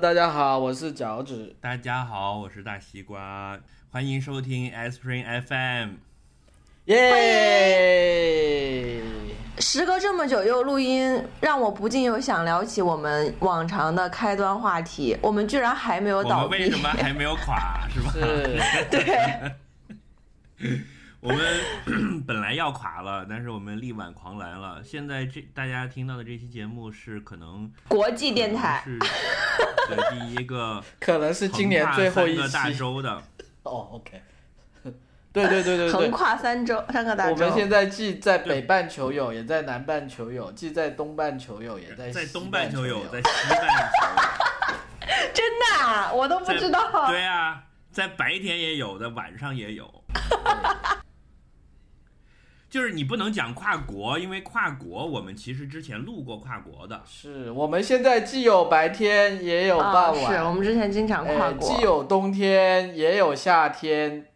大家好，我是脚趾。大家好，我是大西瓜，欢迎收听 Spring FM。耶！时隔这么久又录音，让我不禁又想聊起我们往常的开端话题。我们居然还没有倒闭，们为什么还没有垮，是吧？是，对，我们 本来要垮了，但是我们力挽狂澜了。现在这大家听到的这期节目是可能国际电台是对第一个可能是今年最后一个大期。洲的，哦，OK。对对对对对横。跨三周三个大洲。我们现在既在北半球有，也在南半球有，既在东半球有，也在西东半球有有，。在西半球 真的啊，我都不知道。对啊，在白天也有，的晚上也有。就是你不能讲跨国，因为跨国我们其实之前录过跨国的，是我们现在既有白天，也有啊，傍晚，是我们之前经常跨哎，国。既有冬天，也有夏天。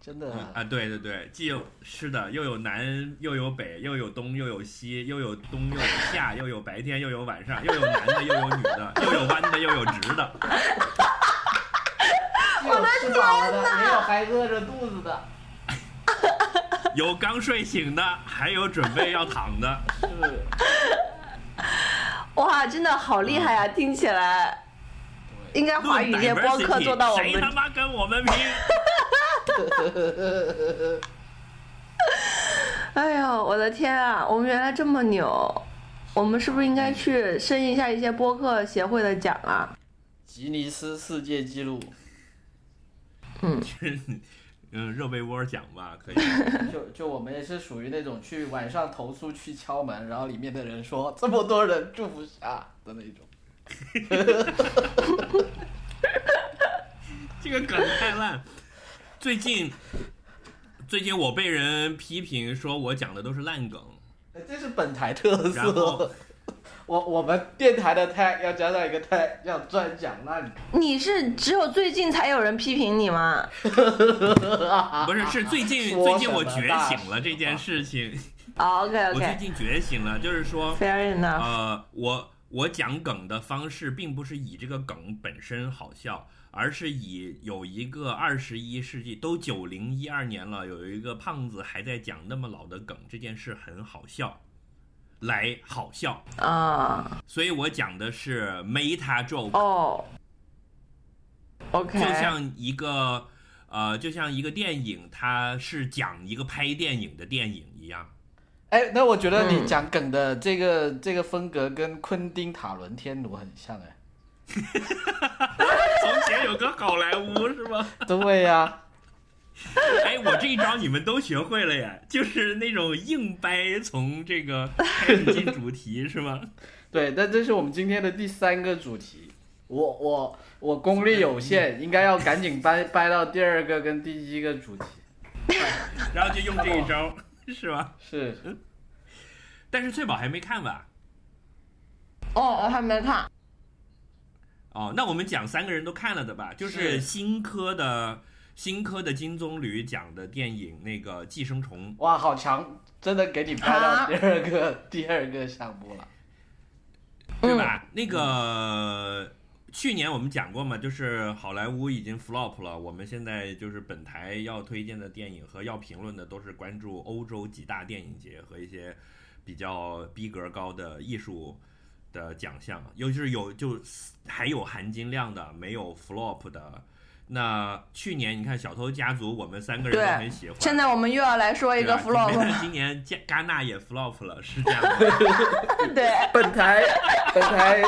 真的啊，对对对，既有是的，又有南又有北，又有东又有西，又有冬又有夏，又有白天又有晚上，又有男的又有女的，又有弯的又有直的。既有吃饱了的，也有还饿着肚子的。有刚睡醒的，还有准备要躺的。哇，真的好厉害啊！听起来应该华语界播客做到我们谁他。妈跟我们拼？哎呦，我的天啊！我们原来这么牛，我们是不是应该去申一下一些播客协会的奖啊？吉尼斯世界纪录，嗯，热被窝讲吧，可以。就就我们也是属于那种去晚上投诉去敲门，然后里面的人说这么多人住不下的那种。这个梗太烂。最近，最近我被人批评说我讲的都是烂梗，哎这是本台特然后色。我我们电台的 tag 要加上一个 tag，叫专讲那里。你是只有最近才有人批评你吗？不是是最近最近我觉醒了这件事情，哦，OK 我最近觉醒了，就是说，enough。呃，我我讲梗的方式并不是以这个梗本身好笑，而是以有一个二十一世纪都九零一二年了，有一个胖子还在讲那么老的梗，这件事很好笑，来好笑。啊，所以我讲的是 meta joke，、哦，OK，就像一个呃，就像一个电影，它是讲一个拍电影的电影一样。哎，那我觉得你嗯讲梗的这个、这个风格跟昆汀塔伦天奴很像哎。从前有个好莱坞是吗？对呀、哎，我这一招你们都学会了呀，就是那种硬掰，从这个开始进主题是吗？对，但这是我们今天的第三个主题。我我我功力有限，应该要赶紧掰掰到第二个跟第一个主题。然后就用这一招，是吧？是，但是翠宝还没看吧？哦，我还没看。哦，那我们讲三个人都看了的吧？就是是新科的新科的金棕榈奖的电影那个《寄生虫》。哇，好强！真的给你拍到啊第二个、第二个项目了。对吧？那个去年我们讲过嘛，就是好莱坞已经 flop 了。我们现在就是本台要推荐的电影和要评论的都是关注欧洲几大电影节和一些比较逼格高的艺术的奖项，尤其是有就还有含金量的，没有 flop 的。那去年你看《小偷家族》，我们三个人都很喜欢。现在我们又要来说一个 flop，今年 今年加戛纳也 flop 了，是这样的。对，本台本台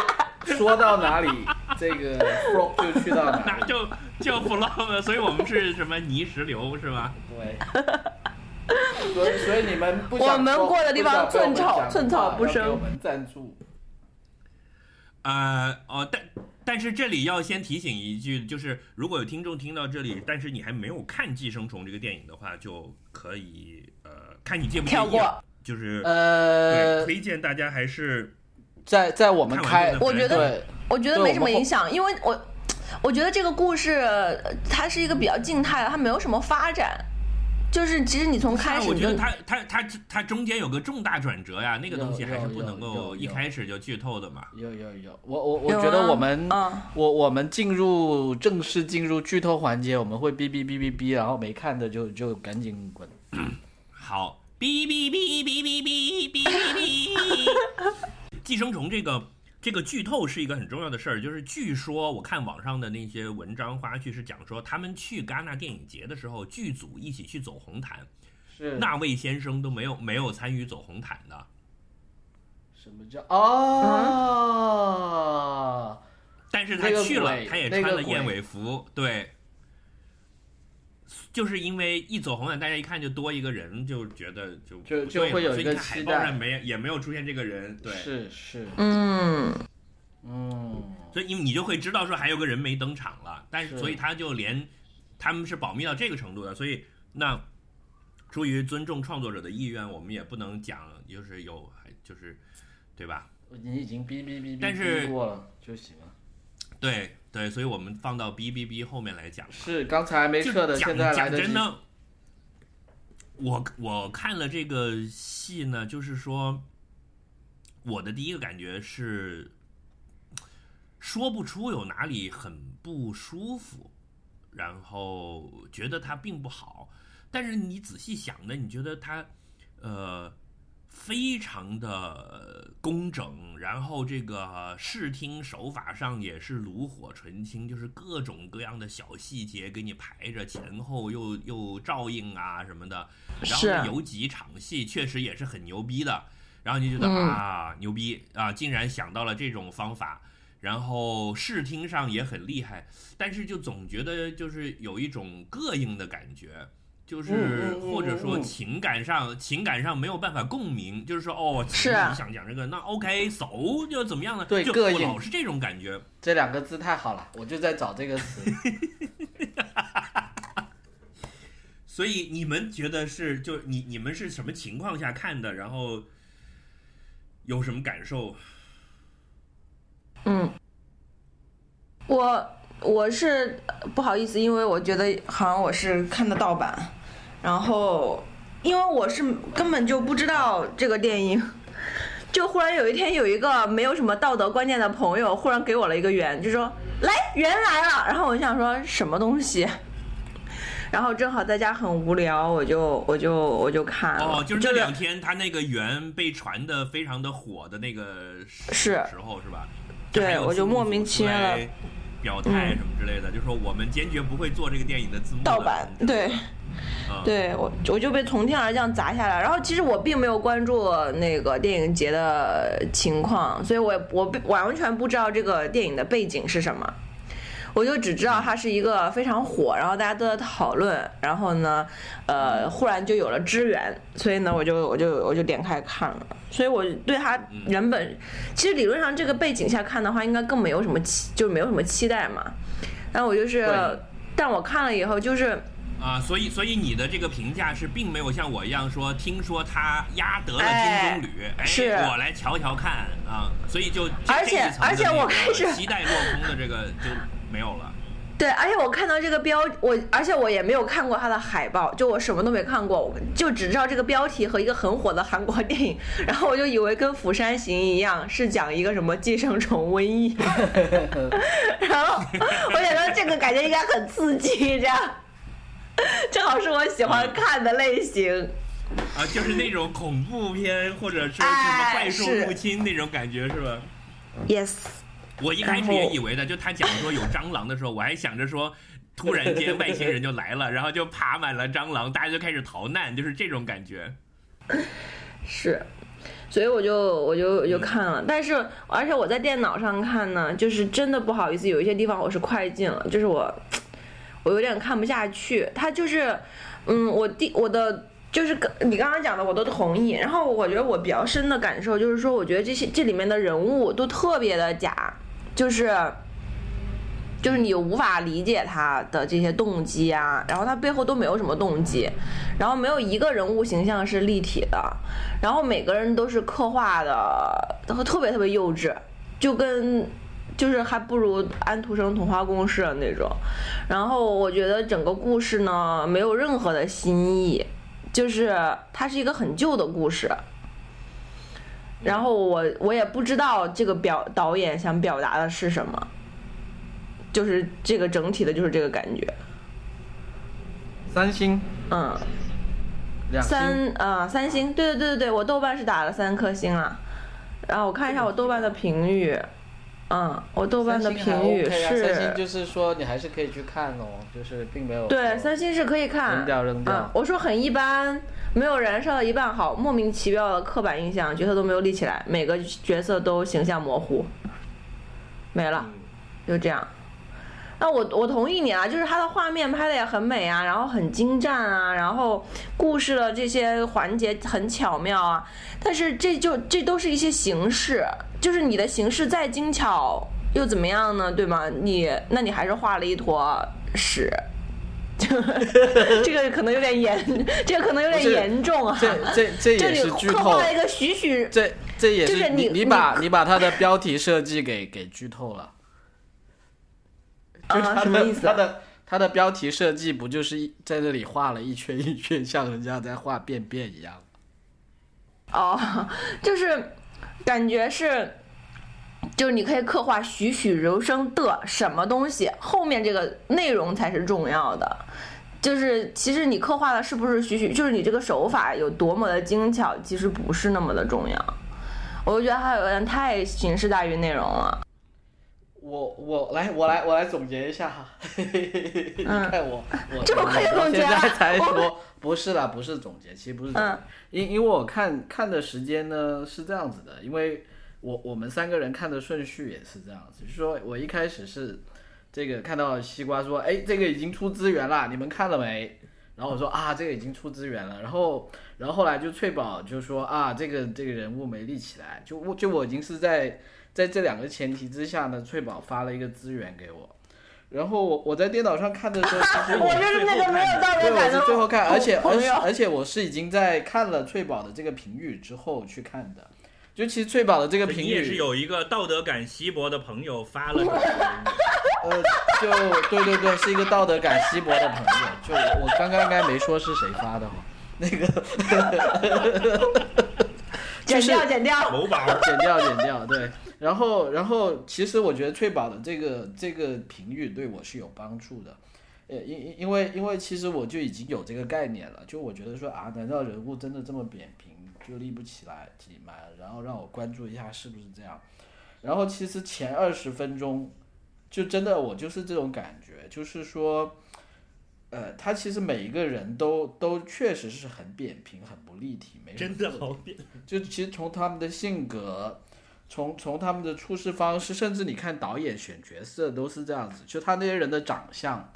说到哪里，这个 flop 就去到哪 就就 flop，所以我们是什么泥石流是吧？对。所以所以你们不想我们过的地方寸草寸草不生赞助。呃哦，但但是这里要先提醒一句，就是如果有听众听到这里，但是你还没有看《寄生虫》这个电影的话，就可以呃看你介不介意啊，跳过就是、呃对，推荐大家还是在在我们开我觉得我觉得没什么影响，因为我我觉得这个故事呃它是一个比较静态的，它没有什么发展。就是其实你从开始就我觉得它它它它中间有个重大转折呀，那个东西还是不能够一开始就剧透的嘛。有有有，我我我觉得啊我们嗯我我们进入正式进入剧透环节，我们会哔哔哔哔哔，然后没看的就就赶紧滚。好，哔哔哔哔哔哔哔哔哔。寄生虫这个这个剧透是一个很重要的事儿，就是据说我看网上的那些文章花絮是讲说，他们去戛纳电影节的时候，剧组一起去走红毯，是那位先生都没有没有参与走红毯的。什么叫哦？但是他去了，鬼他也穿了燕尾服，对，就是因为一走红毯，大家一看就多一个人，就觉得就就就会有一个嘛所以你看海期待报上没也没有出现这个人，对，是是，嗯。嗯，所以你你就会知道说还有个人没登场了，但是是。所以他就连他们是保密到这个程度的，所以那出于尊重创作者的意愿，我们也不能讲就是有还就是对吧？你已经哔哔哔哔但是哔过了就行了。对对，所以我们放到哔哔哔后面来讲吧。是刚才没就撤的，讲现在来得及。讲真的，我我看了这个戏呢，就是说，我的第一个感觉是说不出有哪里很不舒服，然后觉得它并不好，但是你仔细想呢，你觉得它呃非常的工整，然后这个视听手法上也是炉火纯青，就是各种各样的小细节给你排着，前后又又照应啊什么的。然后有几场戏确实也是很牛逼的，然后你就觉得、嗯啊牛逼啊，竟然想到了这种方法。然后视听上也很厉害，但是就总觉得就是有一种膈应的感觉，就是或者说嗯情感上情感上没有办法共鸣，就是说哦，其实是啊你想讲这个，那 OK 走就怎么样呢？对就我老是这种感觉。这两个字太好了，我就在找这个词。所以你们觉得是就你你们是什么情况下看的？然后有什么感受？嗯，我我是不好意思，因为我觉得好像我是看的盗版，然后因为我是根本就不知道这个电影。就忽然有一天，有一个没有什么道德观念的朋友，忽然给我了一个圆，就说：“来，圆来了。”然后我就想说什么东西，然后正好在家很无聊，我就我就我就看了，哦，就是这两天他那个圆被传的非常的火的那个时是时候是吧？对我就莫名其妙的表态什么之类的，就说我们坚决不会做这个电影的字幕的盗版对。嗯，对我，我就被从天而降砸下来。然后其实我并没有关注那个电影节的情况，所以我也我完全不知道这个电影的背景是什么。我就只知道它是一个非常火，然后大家都在讨论，然后呢，呃，忽然就有了支援，所以呢，我就我就我就点开看了。所以我对它原本其实理论上这个背景下看的话，应该更没有什么期，就是没有什么期待嘛。但我就是，但我看了以后就是。啊，所以所以你的这个评价是并没有像我一样说，听说他压得了哎金棕榈，哎，是。我来瞧瞧看啊，所以就而且而且我开始期待落空的这个就没有了。对，而且我看到这个标，我而且我也没有看过它的海报，就我什么都没看过，我就只知道这个标题和一个很火的韩国电影，然后我就以为跟《釜山行》一样是讲一个什么寄生虫瘟疫，然后我想说这个感觉应该很刺激，这样 正好是我喜欢看的类型。啊，就是那种恐怖片，或者是什么哎怪兽是入侵那种感觉，是吧？Yes，我一开始也以为的，就他讲说有蟑螂的时候，我还想着说，突然间外星人就来了，然后就爬满了蟑螂，大家就开始逃难，就是这种感觉。是，所以我就我就我就看了，但是而且我在电脑上看呢，就是真的不好意思，有一些地方我是快进了，就是我我有点看不下去。他就是，嗯，我第我的就是你刚刚讲的我都同意，然后我觉得我比较深的感受就是说，我觉得这些这里面的人物都特别的假，就是。就是你无法理解他的这些动机啊，然后他背后都没有什么动机，然后没有一个人物形象是立体的，然后每个人都是刻画的都特别特别幼稚，就跟就是还不如安徒生童话故事的那种。然后我觉得整个故事呢没有任何的新意，就是它是一个很旧的故事。然后我我也不知道这个表导演想表达的是什么，就是这个整体的就是这个感觉。三星，嗯，两星，三啊、三星，对对对对对，我豆瓣是打了三颗星啊。然后我看一下我豆瓣的评语，嗯，我豆瓣的评语 OK 啊三星是，就是说你还是可以去看哦，就是并没有对，三星是可以看，扔掉扔掉嗯，我说很一般，没有燃烧的一半好，莫名其妙的刻板印象，角色都没有立起来，每个角色都形象模糊，没了。嗯就这样。那我我同意你啊，就是它的画面拍的也很美啊，然后很精湛啊，然后故事的这些环节很巧妙啊，但是这就这都是一些形式，就是你的形式再精巧又怎么样呢？对吗？你那你还是画了一坨屎。这个可能有点严，这个可能有点严重啊！这这这也是剧透刻画，了一个栩栩这这也就是你你把你把它的标题设计给给剧透了。就啊，什么意思？它的它的标题设计不就是一在这里画了一圈一圈，像人家在画便便一样？哦，就是感觉是，就是你可以刻画栩栩如生的什么东西，后面这个内容才是重要的。就是其实你刻画的是不是栩栩，就是你这个手法有多么的精巧，其实不是那么的重要。我就觉得它有点太形式大于内容了。我我来我来我来总结一下哈，你看我我这么快就总结了我说不是啦，不是总结，其实不是总结，嗯。因因为我看看的时间呢是这样子的，因为我我们三个人看的顺序也是这样子，就是说我一开始是这个看到西瓜说，哎，这个已经出资源了，你们看了没？然后我说啊，这个已经出资源了，然后然后后来就翠宝就说啊，这个这个人物没立起来，就我就我已经是在在这两个前提之下呢，翠宝发了一个资源给我，然后我我在电脑上看的时候，其实我 就是那个没有道对，我是最后看，而且而且。而且我是已经在看了翠宝的这个评语之后去看的。就其实翠宝的这个评你也是，有一个道德感稀薄的朋友发了这个 呃，就对对对，是一个道德感稀薄的朋友。就我我刚刚应该没说是谁发的哈，那个 剪掉，剪掉。某宝，剪掉剪掉，对。然后然后其实我觉得翠宝的这个这个评语对我是有帮助的。呃，因因因为因为其实我就已经有这个概念了，就我觉得说啊，难道人物真的这么扁平，就立不起来起来，然后让我关注一下是不是这样？然后其实前二十分钟，就真的我就是这种感觉，就是说，呃，他其实每一个人都都确实是很扁平、很不立体，没真的好扁。就其实从他们的性格，从从他们的处事方式，甚至你看导演选角色都是这样子，就他那些人的长相，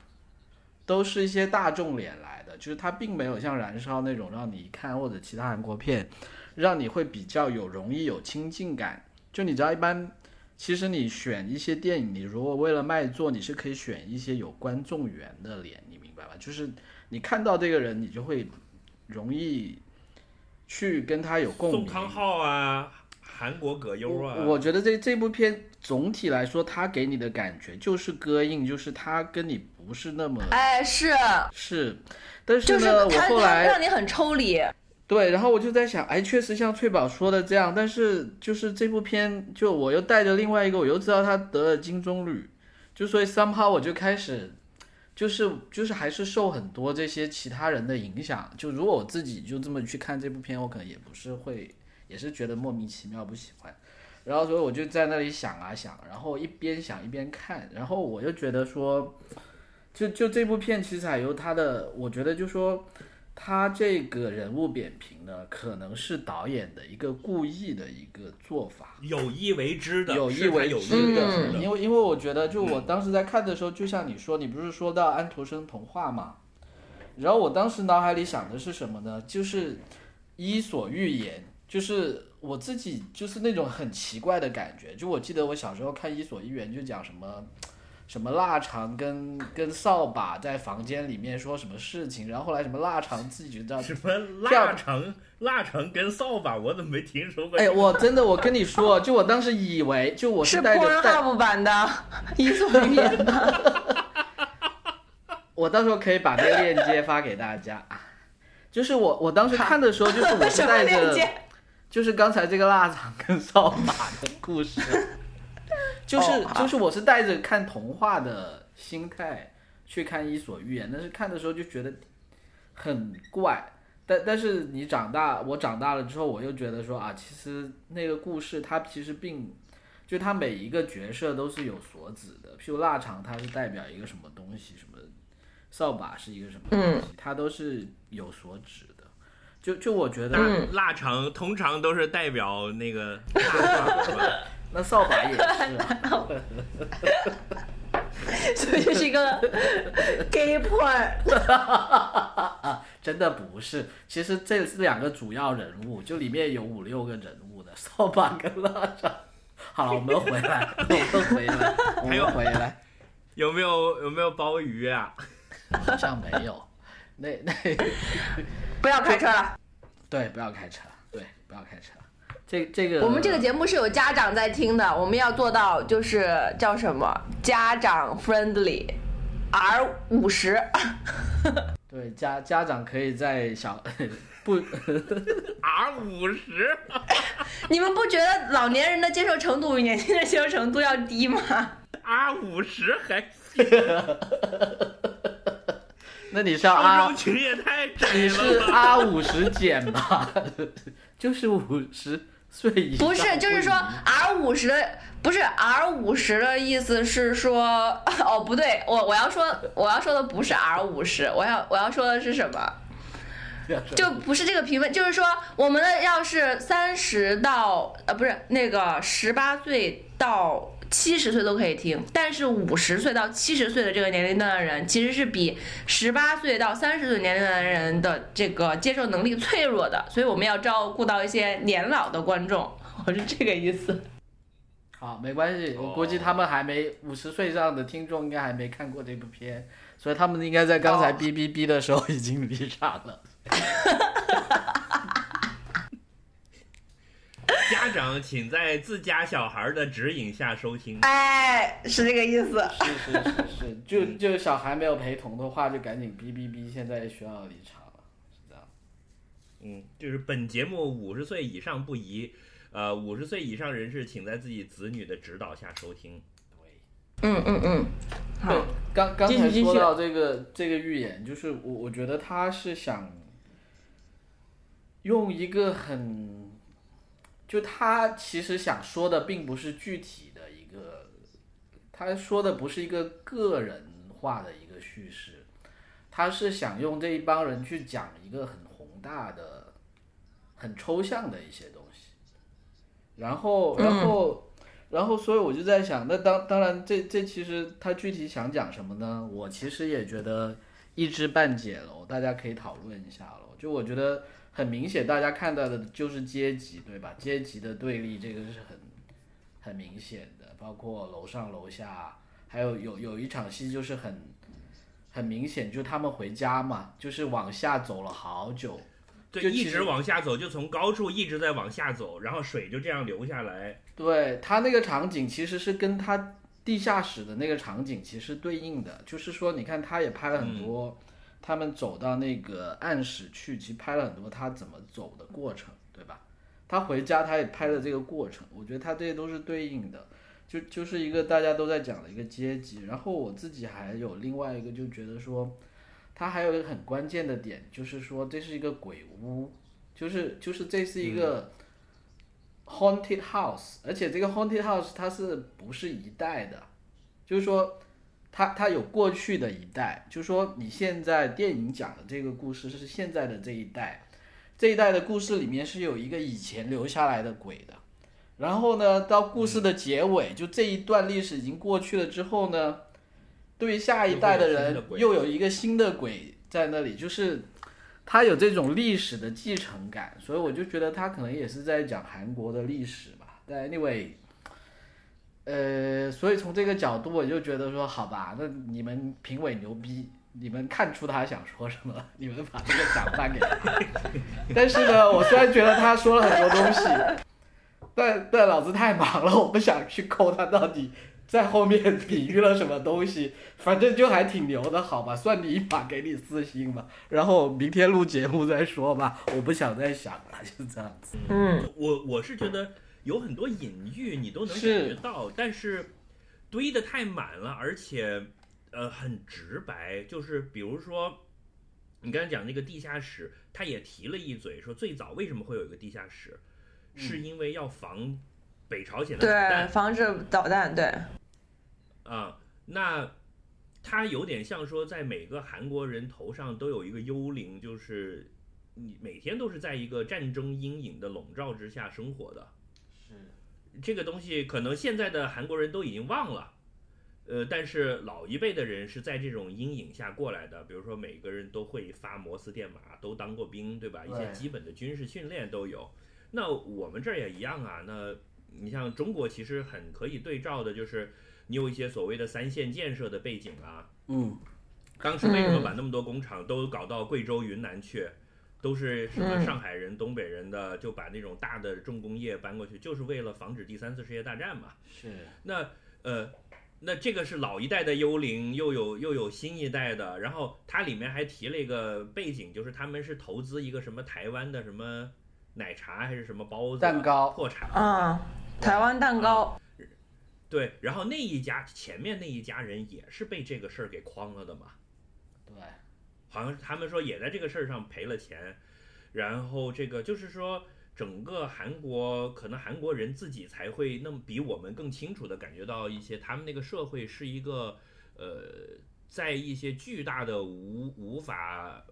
都是一些大众脸来的，就是他并没有像《燃烧》那种让你一看或者其他韩国片，让你会比较有容易有亲近感。就你知道，一般其实你选一些电影，你如果为了卖座，你是可以选一些有观众缘的脸，吧？就是你看到这个人，你就会容易去跟他有共鸣。宋康昊啊，韩国葛优啊，我我觉得这这部片总体来说，他给你的感觉就是膈应，就是他跟你不是那么哎，是，是，但是就是呢，我后来让你很抽离。对，然后我就在想，哎，确实像翠宝说的这样，但是就是这部片，就我又带着另外一个，我又知道他得了金棕榈，就所以 somehow 我就开始，就是就是还是受很多这些其他人的影响。就如果我自己就这么去看这部片，我可能也不是会，也是觉得莫名其妙不喜欢。然后所以我就在那里想啊想，然后一边想一边看，然后我就觉得说，就就这部片其实还有它的，我觉得就说。他这个人物扁平呢，可能是导演的一个故意的一个做法，有意为之的，有意为。之的。因为因为我觉得，就我当时在看的时候，就像你说，你不是说到安徒生童话嘛？然后我当时脑海里想的是什么呢？就是《伊索寓言》，就是我自己就是那种很奇怪的感觉。就我记得我小时候看《伊索寓言》，就讲什么。什么腊肠跟跟扫把在房间里面说什么事情，然后后来什么腊肠自己就知道什么腊肠腊肠跟扫把，我怎么没听说过？哎，我真的，我跟你说，就我当时以为，就我是带着带，Pornhub 版的《伊索寓言》的。我到时候可以把那个链接发给大家啊。就是我我当时看的时候，就是我是带着，就是刚才这个腊肠跟扫把的故事，就是哦就是我是带着看童话的心态去看《伊索寓言》，但是看的时候就觉得很怪。但但是你长大，我长大了之后，我又觉得说啊，其实那个故事它其实并，就它每一个角色都是有所指的。譬如腊肠，它是代表一个什么东西，什么扫把是一个什么东西，它都是有所指的。就就我觉得，腊腊肠通常都是代表那个？那扫把也是啊，所以这是一个 gay porn。真的不是。其实这是两个主要人物，就里面有五六个人物的，扫把跟腊肠。好了，我们回来，我们回来，我们回来。有没有有没有鲍鱼啊？好像没有。那那不要开车了。对，不要开车，对，不要开车。这这个我们这个节目是有家长在听的，我们要做到就是叫什么家长 friendly，R 五十。对家家长可以在小不 R 五十，你们不觉得老年人的接受程度比年轻人接受程度要低吗？R 五十还那你是 R？R 五十减吧？就是五十岁以不是，就是说 R 五十的不是 R 五十的意思是说 哦不对，我我要说我要说的不是 R 五十，我要我要说的是什么？就不是这个评分，就是说我们的要是三十到呃不是那个十八岁到七十岁都可以听，但是五十岁到七十岁的这个年龄段的人，其实是比十八岁到三十岁年龄段的人的这个接受能力脆弱的，所以我们要照顾到一些年老的观众，我是这个意思。好，没关系，我估计他们还没五十岁以上的听众应该还没看过这部片，所以他们应该在刚才哦哔哔哔的时候已经离场了。家长请在自家小孩的指引下收听。哎，是这个意思。是是是是，就就小孩没有陪同的话，就赶紧哔哔哔，现在需要离场了，是这样。嗯，就是本节目五十岁以上不宜，呃，五十岁以上人士请在自己子女的指导下收听。对。嗯嗯嗯，对好，，刚刚才说到这个这个预言，就是我我觉得他是想用一个很，就他其实想说的并不是具体的一个，他说的不是一个个人化的一个叙事，他是想用这一帮人去讲一个很宏大的、很抽象的一些东西，然后然后。然后，所以我就在想，那当当然这，这其实他具体想讲什么呢？我其实也觉得一知半解了，大家可以讨论一下了。就我觉得很明显，大家看到的就是阶级，对吧？阶级的对立，这个是很很明显的，包括楼上楼下，还有有有一场戏就是很很明显，就他们回家嘛，就是往下走了好久，对，就一直往下走，就从高处一直在往下走，然后水就这样流下来。对他那个场景其实是跟他地下室的那个场景其实对应的，就是说，你看他也拍了很多，他们走到那个暗室去，其实拍了很多他怎么走的过程，对吧？他回家他也拍了这个过程，我觉得他这些都是对应的，就就是一个大家都在讲的一个阶级。然后我自己还有另外一个就觉得说，他还有一个很关键的点，就是说这是一个鬼屋，就是就是这是一个。haunted house，而且这个 haunted house 它是不是一代的？就是说，它它有过去的一代，就是说你现在电影讲的这个故事是现在的这一代，这一代的故事里面是有一个以前留下来的鬼的，然后呢，到故事的结尾，就这一段历史已经过去了之后呢，对于下一代的人又有一个新的鬼在那里，就是。他有这种历史的继承感，所以我就觉得他可能也是在讲韩国的历史吧。但 anyway，呃，所以从这个角度，我就觉得说，好吧，那你们评委牛逼，你们看出他想说什么，你们把这个奖颁给他。但是呢，我虽然觉得他说了很多东西，但但老子太忙了，我不想去抠他到底在后面比喻了什么东西。反正就还挺牛的，好吧，算你一把，给你四星吧。然后明天录节目再说吧，我不想再想了，就这样子。嗯，我我是觉得有很多隐喻你都能感觉到，但是。堆的太满了，而且呃很直白，就是比如说你刚才讲那个地下室，他也提了一嘴，说最早为什么会有一个地下室，是因为要防北朝鲜的导对，弹。防止导弹，对，啊，那他有点像说，在每个韩国人头上都有一个幽灵，就是你每天都是在一个战争阴影的笼罩之下生活的。是，这个东西可能现在的韩国人都已经忘了，呃，但是老一辈的人是在这种阴影下过来的。比如说，每个人都会发摩斯电码，都当过兵，对吧？一些基本的军事训练都有。那我们这儿也一样啊。那你像中国，其实很可以对照的，就是你有一些所谓的三线建设的背景啊。嗯，当时为什么把那么多工厂都搞到贵州、云南去？都是什么嗯上海人、东北人的，就把那种大的重工业搬过去，就是为了防止第三次世界大战嘛。是，那呃，那这个是老一代的幽灵，又有又有新一代的，然后它里面还提了一个背景，就是他们是投资一个什么台湾的什么奶茶还是什么包子蛋糕破产了，嗯，台湾蛋糕，对，然后那一家前面那一家人也是被这个事儿给诓了的嘛。好像他们说也在这个事儿上赔了钱，然后这个就是说，整个韩国可能韩国人自己才会那么比我们更清楚的感觉到一些，他们那个社会是一个呃，在一些巨大的无无法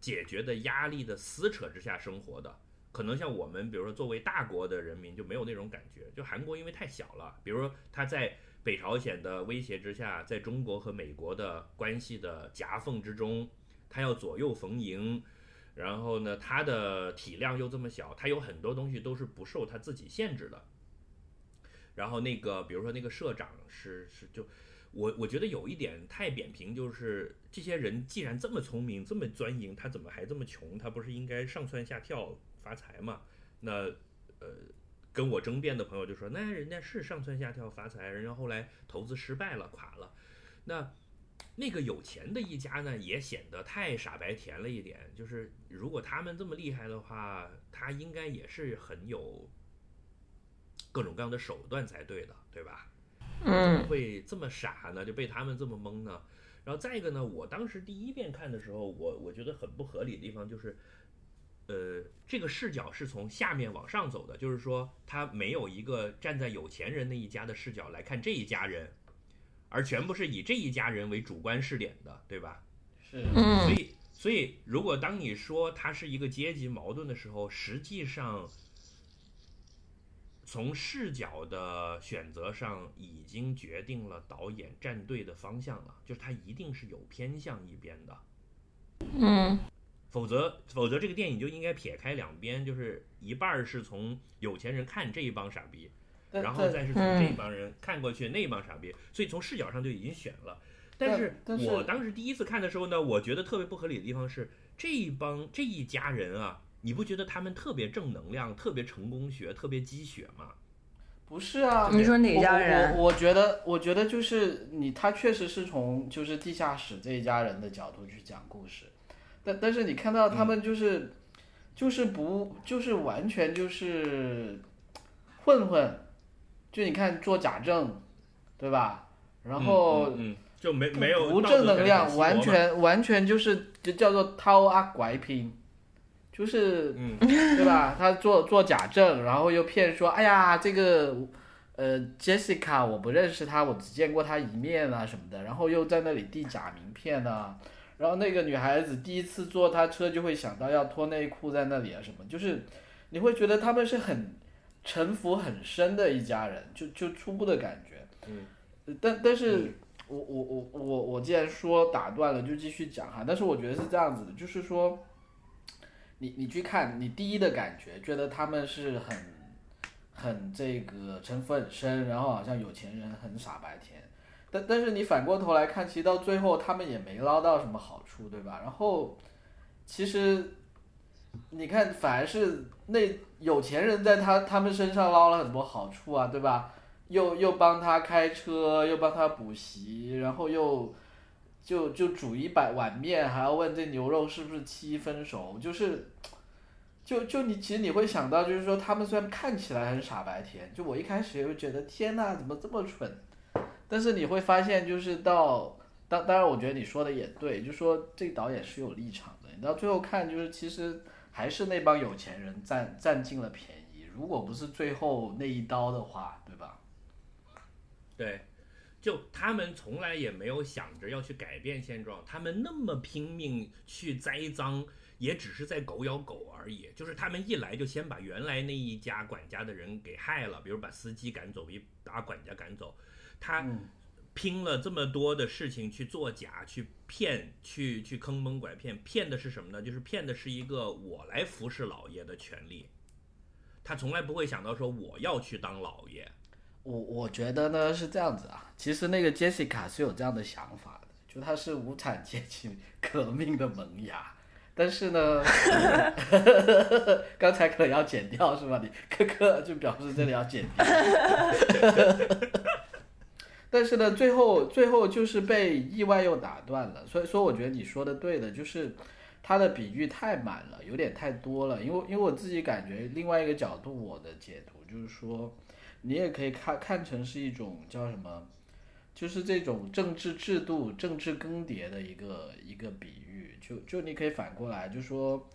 解决的压力的撕扯之下生活的。可能像我们，比如说作为大国的人民就没有那种感觉。就韩国因为太小了，比如说他在北朝鲜的威胁之下，在中国和美国的关系的夹缝之中，他要左右逢迎，然后呢，他的体量又这么小，他有很多东西都是不受他自己限制的。然后那个，比如说那个社长是是就，我我觉得有一点太扁平，就是这些人既然这么聪明，这么钻营，他怎么还这么穷？他不是应该上蹿下跳发财嘛？那呃，跟我争辩的朋友就说，那人家是上蹿下跳发财，人家后来投资失败了，垮了。那那个有钱的一家呢，也显得太傻白甜了一点。就是如果他们这么厉害的话，他应该也是很有各种各样的手段才对的，对吧？怎么嗯会这么傻呢？就被他们这么蒙呢？然后再一个呢，我当时第一遍看的时候，我我觉得很不合理的地方就是，呃，这个视角是从下面往上走的，就是说他没有一个站在有钱人那一家的视角来看这一家人，而全部是以这一家人为主观试点的，对吧？是，所嗯以，所以如果当你说它是一个阶级矛盾的时候，实际上从视角的选择上已经决定了导演站队的方向了，就是他一定是有偏向一边的，嗯。否则，否则这个电影就应该撇开两边，就是一半是从有钱人看这一帮傻逼，但然后再是从嗯这帮人看过去那帮傻逼，所以从视角上就已经选了。但但是我当时第一次看的时候呢，我觉得特别不合理的地方是，这一帮这一家人啊，你不觉得他们特别正能量、特别成功学、特别鸡血吗？不是啊？你说哪家人？我我我觉得，我觉得就是你，他确实是从就是地下室这一家人的角度去讲故事，但但是你看到他们就是、就是不就是完全就是混混，就你看做假证，对吧？然后嗯嗯嗯就没没有不正能量，完全完全就是就叫做掏啊拐骗，就是嗯对吧？他做做假证，然后又骗说，哎呀，这个呃 Jessica 我不认识她，我只见过她一面啊什么的，然后又在那里递假名片啊，然后那个女孩子第一次坐他车就会想到要脱内裤在那里啊什么，就是你会觉得他们是很城府很深的一家人，就就初步的感觉。嗯呃，但但是嗯我我我我我既然说打断了，就继续讲哈。但是我觉得是这样子的，就是说，你你去看，你第一的感觉，觉得他们是很很这个城府很深，然后好像有钱人很傻白甜。但但是你反过头来看，其实到最后他们也没捞到什么好处，对吧？然后其实你看，反而是那有钱人在他他们身上捞了很多好处啊，对吧？又又帮他开车，又帮他补习，然后又就就煮一百碗面，还要问这牛肉是不是七分熟，就是就就你其实你会想到，就是说他们虽然看起来很傻白甜，就我一开始也会觉得天呐，怎么这么蠢？但是你会发现，就是到当当然，我觉得你说的也对，就说这导演是有立场的。你到最后看，就是其实还是那帮有钱人占占尽了便宜。如果不是最后那一刀的话，对吧？对，就他们从来也没有想着要去改变现状，他们那么拼命去栽赃，也只是在狗咬狗而已。就是他们一来就先把原来那一家管家的人给害了，比如把司机赶走，比把管家赶走。他拼了这么多的事情去作假、去骗、去去坑蒙拐骗，骗的是什么呢？就是骗的是一个我来服侍老爷的权利。他从来不会想到说我要去当老爷。我我觉得呢是这样子啊，其实那个杰西卡是有这样的想法的，就他是无产阶级革命的萌芽，但是呢，刚才可能要剪掉是吧？你科科就表示这里要剪掉。但是呢，最后最后就是被意外又打断了，所以说我觉得你说的对的，就是他的比喻太满了，有点太多了。因为因为我自己感觉另外一个角度，我的解读就是说，你也可以看看成是一种叫什么，就是这种政治制度、政治更迭的一个一个比喻。就就你可以反过来，就说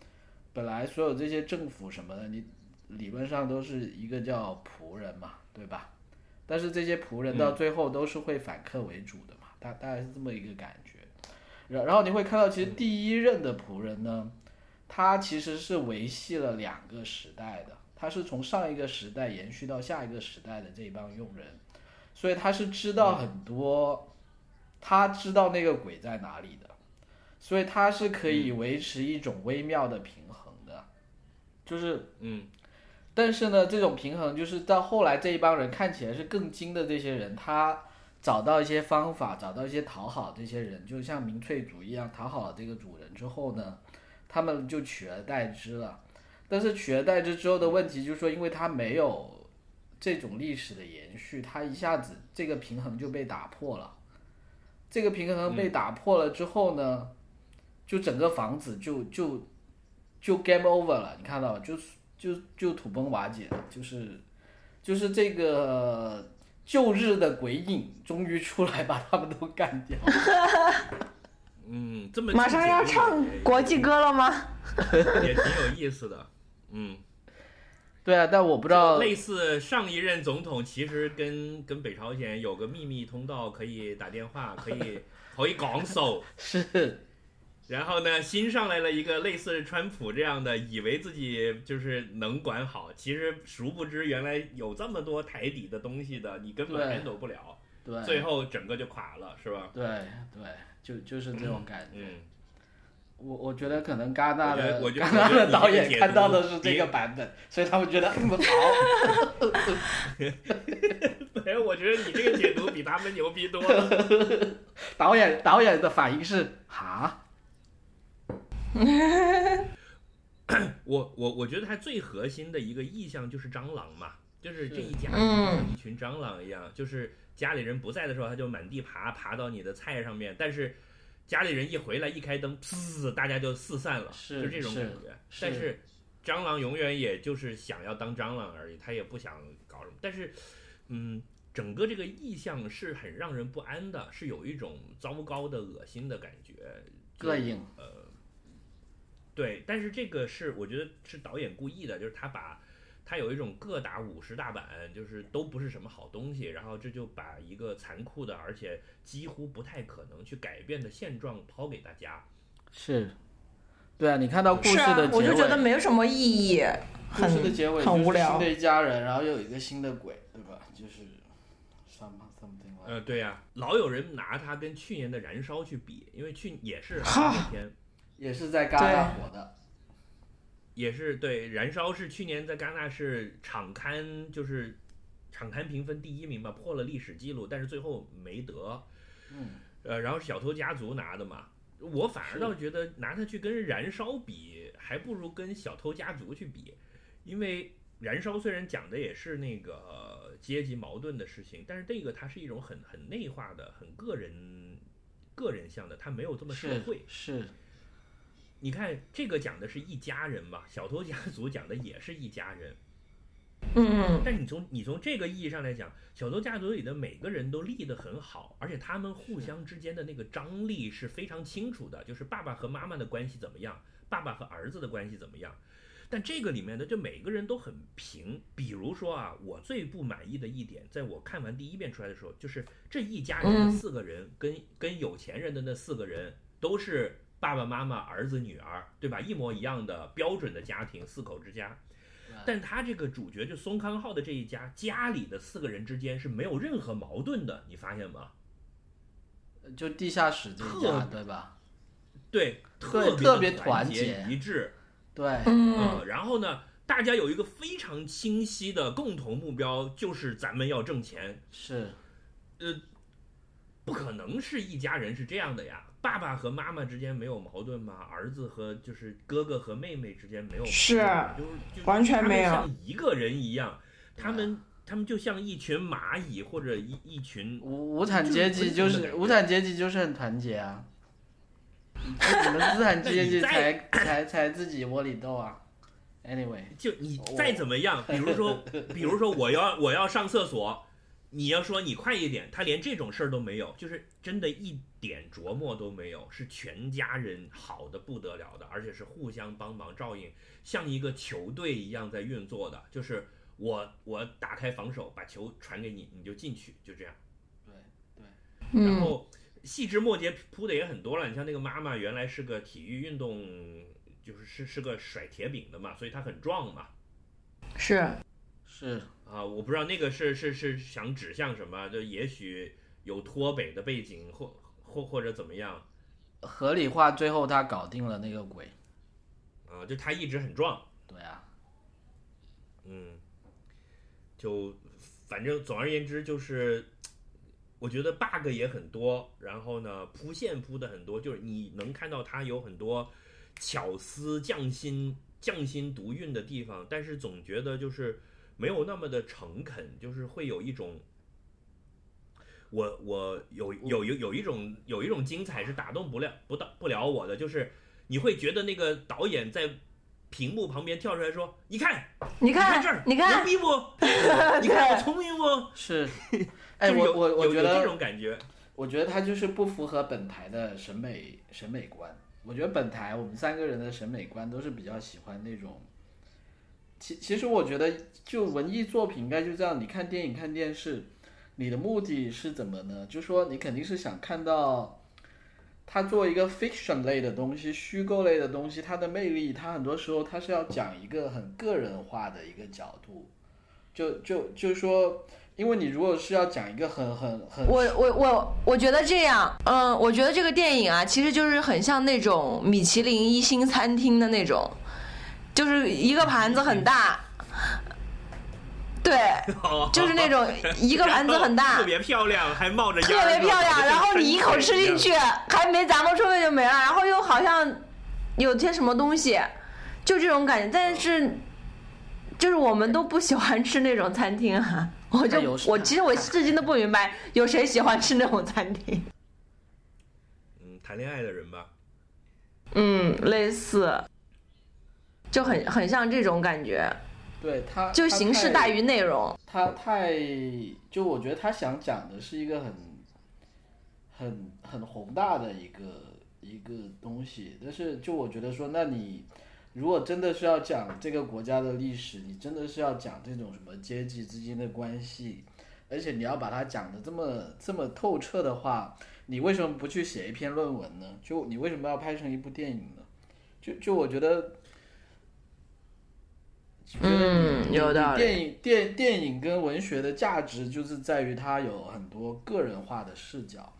本来所有这些政府什么的，你理论上都是一个叫仆人嘛，对吧？但是这些仆人到最后都是会反客为主的嘛，大大概是这么一个感觉。然然后你会看到，其实第一任的仆人呢，他其实是维系了两个时代的，他是从上一个时代延续到下一个时代的这帮佣人，所以他是知道很多，他知道那个鬼在哪里的，所以他是可以维持一种微妙的平衡的，就是嗯。但是呢，这种平衡就是到后来这一帮人看起来是更精的这些人，他找到一些方法，找到一些讨好这些人，就像民粹主义一样讨好了这个主人之后呢，他们就取而代之了。但是取而代之之后的问题就是说，因为他没有这种历史的延续，他一下子这个平衡就被打破了。这个平衡被打破了之后呢，就整个房子就就就 game over 了，你看到吗？就是。就就土崩瓦解了，就是就是这个旧日的鬼影终于出来把他们都干掉。嗯，这么马上要唱国际歌了吗？也挺有意思的。嗯，对啊，但我不知道。类似上一任总统其实跟跟北朝鲜有个秘密通道，可以打电话，可以可以讲手。是。然后呢，新上来了一个类似川普这样的，以为自己就是能管好，其实殊不知原来有这么多台底的东西的，你根本 handle 不了，对，最后整个就垮了，是吧？对对，就就是这种感觉。嗯，我我觉得可能戛纳的戛纳的导演看到的是这个版本，所以他们觉得嗯好。没有，我觉得你这个解读比他们牛逼多了。导演导演的反应是哈。我我我觉得它最核心的一个意象就是蟑螂嘛，就是这一家像一群蟑螂一样，就是家里人不在的时候，它就满地爬，爬到你的菜上面。但是家里人一回来，一开灯，呲，大家就四散了，就这种感觉。但是蟑螂永远也就是想要当蟑螂而已，他也不想搞什么。但是，嗯，整个这个意象是很让人不安的，是有一种糟糕的、恶心的感觉，膈应，呃。对，但是这个是我觉得是导演故意的，就是他把，他有一种各打五十大板，就是都不是什么好东西，然后这就把一个残酷的，而且几乎不太可能去改变的现状抛给大家。是，对啊，你看到故事的结尾，我就觉得没有什么意义，故事的结尾很无聊。新的一家人，然后又有一个新的鬼，对吧？就是 something。呃，对呀，老有人拿它跟去年的燃烧去比，因为去也是好天。也是在戛纳火的，也是对，燃烧是去年在戛纳是场刊就是场刊评分第一名吧，破了历史记录，但是最后没得。嗯，呃，然后小偷家族拿的嘛，我反而倒觉得拿它去跟燃烧比，还不如跟小偷家族去比，因为燃烧虽然讲的也是那个、呃阶级矛盾的事情，但是这个它是一种很很内化的、很个人个人向的，它没有这么社是会。是，你看这个讲的是一家人吧，小偷家族讲的也是一家人，嗯但你从你从这个意义上来讲，小偷家族里的每个人都立得很好，而且他们互相之间的那个张力是非常清楚的，就是爸爸和妈妈的关系怎么样，爸爸和儿子的关系怎么样。但这个里面呢，就每个人都很平。比如说啊，我最不满意的一点，在我看完第一遍出来的时候，就是这一家人的嗯四个人跟跟有钱人的那四个人都是爸爸妈妈、儿子、女儿，对吧？一模一样的标准的家庭，四口之家。但他这个主角就松康浩的这一家，家里的四个人之间是没有任何矛盾的，你发现吗？就地下室这家，对吧？对，特别特别团团结一致，对，嗯嗯，然后呢，大家有一个非常清晰的共同目标，就是咱们要挣钱。是，呃不可能是一家人是这样的呀，爸爸和妈妈之间没有矛盾吗？儿子和就是哥哥和妹妹之间没有矛盾是吗就是就是完全没有。他们像一个人一样，他们他们就像一群蚂蚁或者一一群无无产阶级就就是是无产阶级就是很团结啊，你们资产阶级那才才才自己窝里斗啊。Anyway，就你再怎么样，比如说，比如说我要我要上厕所，你要说你快一点，他连这种事儿都没有，就是真的一点琢磨都没有，是全家人好的不得了的，而且是互相帮忙照应，像一个球队一样在运作的，就是我我打开防守，把球传给你，你就进去，就这样。对对，嗯然后细枝末节铺的也很多了。你像那个妈妈原来是个体育运动，就是是是个甩铁饼的嘛，所以她很壮嘛。是是啊，我不知道那个是是是想指向什么，就也许有脱北的背景，或或或者怎么样合理化，最后他搞定了那个鬼。啊，就他一直很壮，对啊，嗯，就反正总而言之就是，我觉得 bug 也很多，然后呢铺线铺的很多，就是你能看到他有很多巧思匠心匠心独运的地方，但是总觉得就是没有那么的诚恳，就是会有一种。我我有有有有一种有一种精彩是打动不了不到不了我的，就是你会觉得那个导演在屏幕旁边跳出来说：“你看，你看这儿，你看牛逼不？你看我聪明不？是。哎，我我我觉得这种感觉，我觉得他就是不符合本台的审美审美观。我觉得本台我们三个人的审美观都是比较喜欢那种。其其实我觉得，就文艺作品应该就这样。你看电影、看电视，你的目的是怎么呢？就说你肯定是想看到它作为一个 fiction 类的东西、虚构类的东西，它的魅力，它很多时候它是要讲一个很个人化的一个角度。就就就是说，因为你如果是要讲一个很很很我我我我觉得这样，嗯，我觉得这个电影啊，其实就是很像那种米其林一星餐厅的那种，就是一个盘子很大，对，就是那种一个盘子很大特，别漂亮，还冒着特烟特别漂亮，然后你一口吃进去，还没砸到车位就没了，然后又好像有些什么东西，就这种感觉。但是，就是我们都不喜欢吃那种餐厅啊，我就我其实我至今都不明白，有谁喜欢吃那种餐厅？嗯，谈恋爱的人吧，嗯，类似，就很很像这种感觉，对他就形式大于内容。他太就我觉得他想讲的是一个很很很宏大的一个一个东西，但是就我觉得说，那你如果真的是要讲这个国家的历史，你真的是要讲这种什么阶级之间的关系，而且你要把它讲的这么这么透彻的话，你为什么不去写一篇论文呢？就你为什么要拍成一部电影呢？就就我觉得。嗯有道理。电影电电影跟文学的价值就是在于它有很多个人化的视角。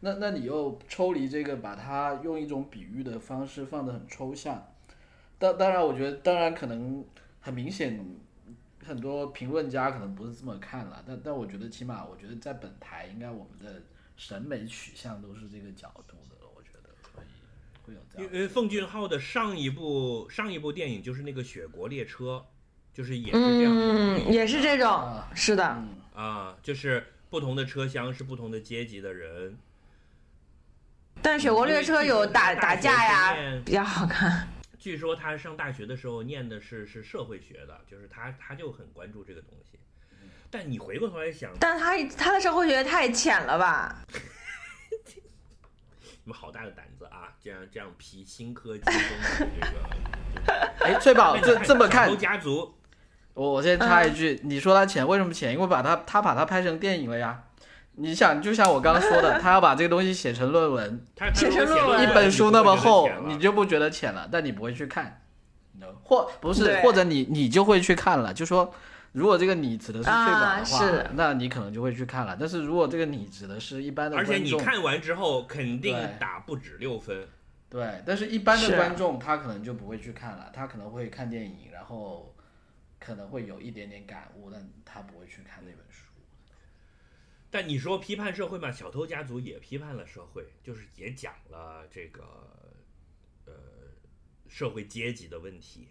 那那你又抽离这个，把它用一种比喻的方式放得很抽象，当当然，我觉得当然可能很明显，很多评论家可能不是这么看了，但但我觉得起码我觉得在本台应该我们的审美取向都是这个角度的，会有这样。因为奉俊昊的上一部上一部电影就是那个《雪国列车》，就是也是这样，嗯，也是这种啊，是的，嗯，啊，就是不同的车厢是不同的阶级的人。但是雪国列车有打打架呀，比较好看。据说他上大学的时候念的是是社会学的，就是他他就很关注这个东西。但你回过头来想，但他他的社会学太浅了吧？你们好大的胆子啊！这样这样批新科技中的这个。哎，翠宝这 这么看，家族我我先插一句，你说他浅，为什么浅？因为把他他把它拍成电影了呀。你想，就像我刚刚说的，他要把这个东西写成论文，他他写成论文一本书那么厚，你你就不觉得浅了，但你不会去看，或不是，或者你你就会去看了。就说，如果这个你指的是翠宝啊的话，是那你可能就会去看了。但是如果这个你指的是一般的而且，你看完之后肯定打不止六分。对，但是一般的观众他可能就不会去看了，他可能会看电影，然后可能会有一点点感悟，但他不会去看那本书。但你说批判社会嘛，小偷家族也批判了社会，就是也讲了这个呃社会阶级的问题，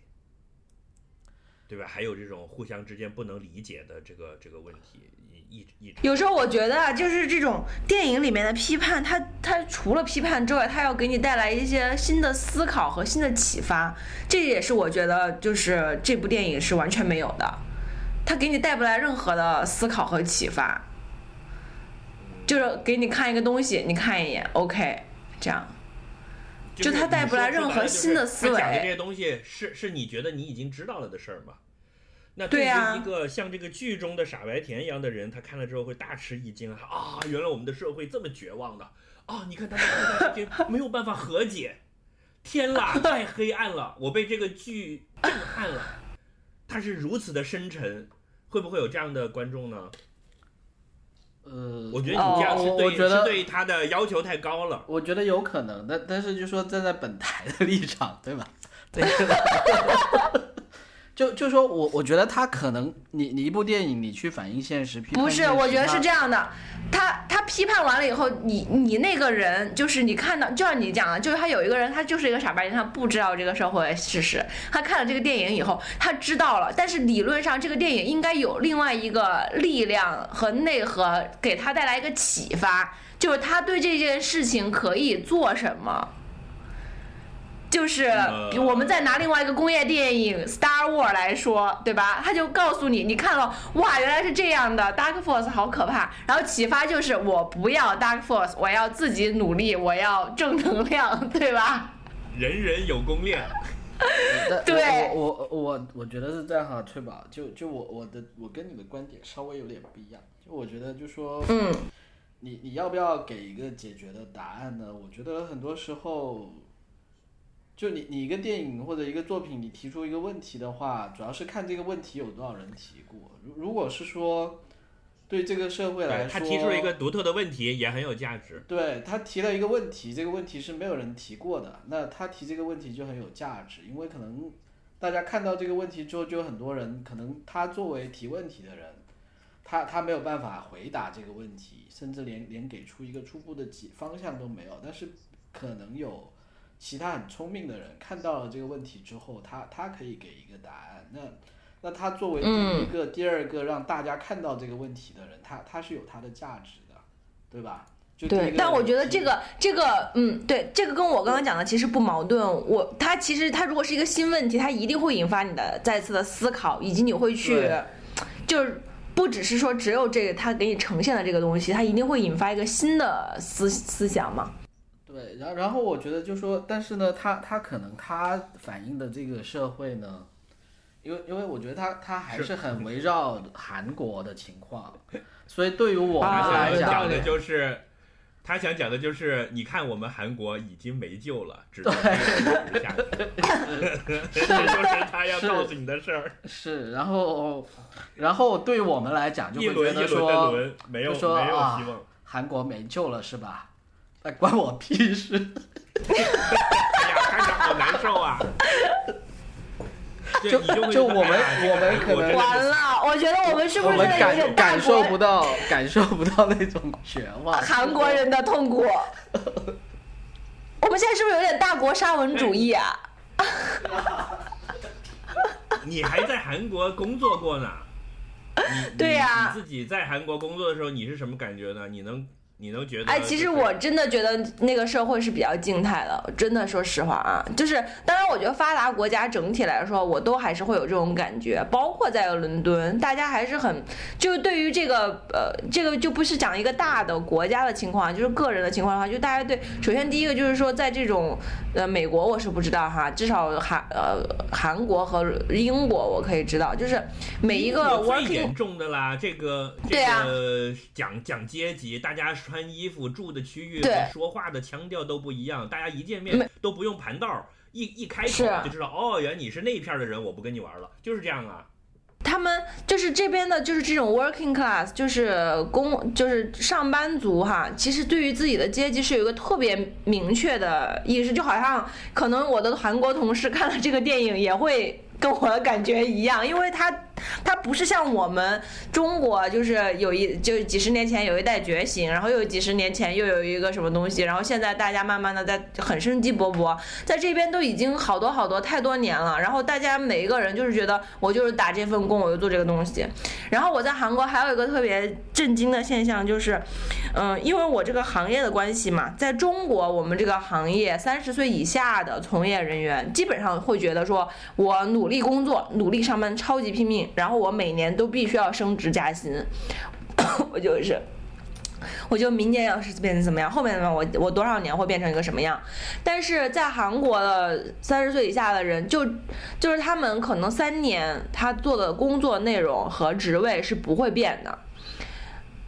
对吧？还有这种互相之间不能理解的这个这个问题，一一一直有时候我觉得啊，就是这种电影里面的批判，它它除了批判之外，它要给你带来一些新的思考和新的启发，这也是我觉得就是这部电影是完全没有的，它给你带不来任何的思考和启发，就是给你看一个东西，你看一眼，OK，这样。就就它带不来任何新的思维他讲的这些东西是是你觉得你已经知道了的事儿吗？那对于一个像这个剧中的傻白甜一样的人，他看了之后会大吃一惊啊！啊，原来我们的社会这么绝望的啊！你看他们互相之间没有办法和解，天啦，太黑暗了！我被这个剧震撼了，它是如此的深沉，会不会有这样的观众呢？呃，我觉得你这样是对、我我觉得是对他的要求太高了。我觉得有可能，但但是就说站在本台的立场，对吧？这个，就就说我我觉得他可能，你你一部电影，你去反映现实，批判不是，我觉得是这样的，他他批判完了以后，你你那个人就是你看到，就像你讲的，就是他有一个人，他就是一个傻白甜，他不知道这个社会事实，他看了这个电影以后，他知道了，但是理论上这个电影应该有另外一个力量和内核，给他带来一个启发，就是他对这件事情可以做什么。就是我们再拿另外一个工业电影《Star War》来说，对吧？他就告诉你，你看了，哇，原来是这样的，Dark Force 好可怕。然后启发就是，我不要 Dark Force，我要自己努力，我要正能量，对吧？人人有功练，对我我我我我觉得是这样哈，翠宝，就就我我的我跟你的观点稍微有点不一样，就我觉得就说，嗯，你你要不要给一个解决的答案呢？我觉得很多时候，就你你一个电影或者一个作品，你提出一个问题的话，主要是看这个问题有多少人提过。如如果是说对这个社会来说，他提出了一个独特的问题，也很有价值。对他提了一个问题，这个问题是没有人提过的，那他提这个问题就很有价值，因为可能大家看到这个问题之后，就有很多人可能他作为提问题的人，他他没有办法回答这个问题，甚至连连给出一个初步的解方向都没有，但是可能有其他很聪明的人看到了这个问题之后，他他可以给一个答案，那。那他作为第一个、第二个让大家看到这个问题的人，他他是有他的价值的，对吧？就对但我觉得这个这个，嗯，对，这个跟我刚刚讲的其实不矛盾。我他其实他如果是一个新问题，他一定会引发你的再次的思考，以及你会去，就是不只是说只有这个他给你呈现的这个东西，他一定会引发一个新的思思想嘛。对，然然后我觉得就说，但是呢，他他可能他反映的这个社会呢，因为因为我觉得他他还是是很围绕韩国的情况，所以对于我们啊来讲他想讲，的就是，他想讲的就是，你看我们韩国已经没救了，只能继续下去。这就是他要告诉你的事儿。是，然后然后对于我们来讲，就会觉得轮一轮的说轮，没有就说没有啊希望。韩国没救了是吧？那关我屁事。哎呀，看着好难受啊！就你就我们我们可能完了，我觉得我们是不是有点大感感受国不到感受不到那种绝望。韩国人的痛苦？我们现在是不是有点大国沙文主义啊？你还在韩国工作过呢？你对呀你你自己在韩国工作的时候，你是什么感觉呢？你能你都觉得？哎，其实我真的觉得那个社会是比较静态的，真的说实话啊，就是当然，我觉得发达国家整体来说，我都还是会有这种感觉，包括在伦敦，大家还是很就是对于这个呃，这个就不是讲一个大的国家的情况，就是个人的情况的话，就大家对，首先第一个就是说，在这种呃美国我是不知道哈，至少韩呃韩国和英国我可以知道，就是每一个英国最 working 严重的啦，这个这对啊个讲讲阶级，大家穿衣服、住的区域、对说话的腔调都不一样，大家一见面都不用盘道儿，一一开口就知道，哦，原来你是那一片儿的人，我不跟你玩了，就是这样啊。他们就是这边的，就是这种 working class，就是工，就是上班族哈。其实对于自己的阶级是有一个特别明确的意识，就好像可能我的韩国同事看了这个电影也会跟我的感觉一样，因为他他不是像我们中国，就是有一就几十年前有一代觉醒，然后又几十年前又有一个什么东西，然后现在大家慢慢的在很生机勃勃，在这边都已经好多好多太多年了，然后大家每一个人就是觉得我就是打这份工，我就做这个东西。然后我在韩国还有一个特别震惊的现象就是，嗯、因为我这个行业的关系嘛，在中国我们这个行业三十岁以下的从业人员基本上会觉得说，我努力努力工作，努力上班，超级拼命，然后我每年都必须要升职加薪，我就是。我就明年要是变成怎么样，后面呢，我我多少年会变成一个什么样？但是在韩国的三十岁以下的人，就就是他们可能三年他做的工作内容和职位是不会变的。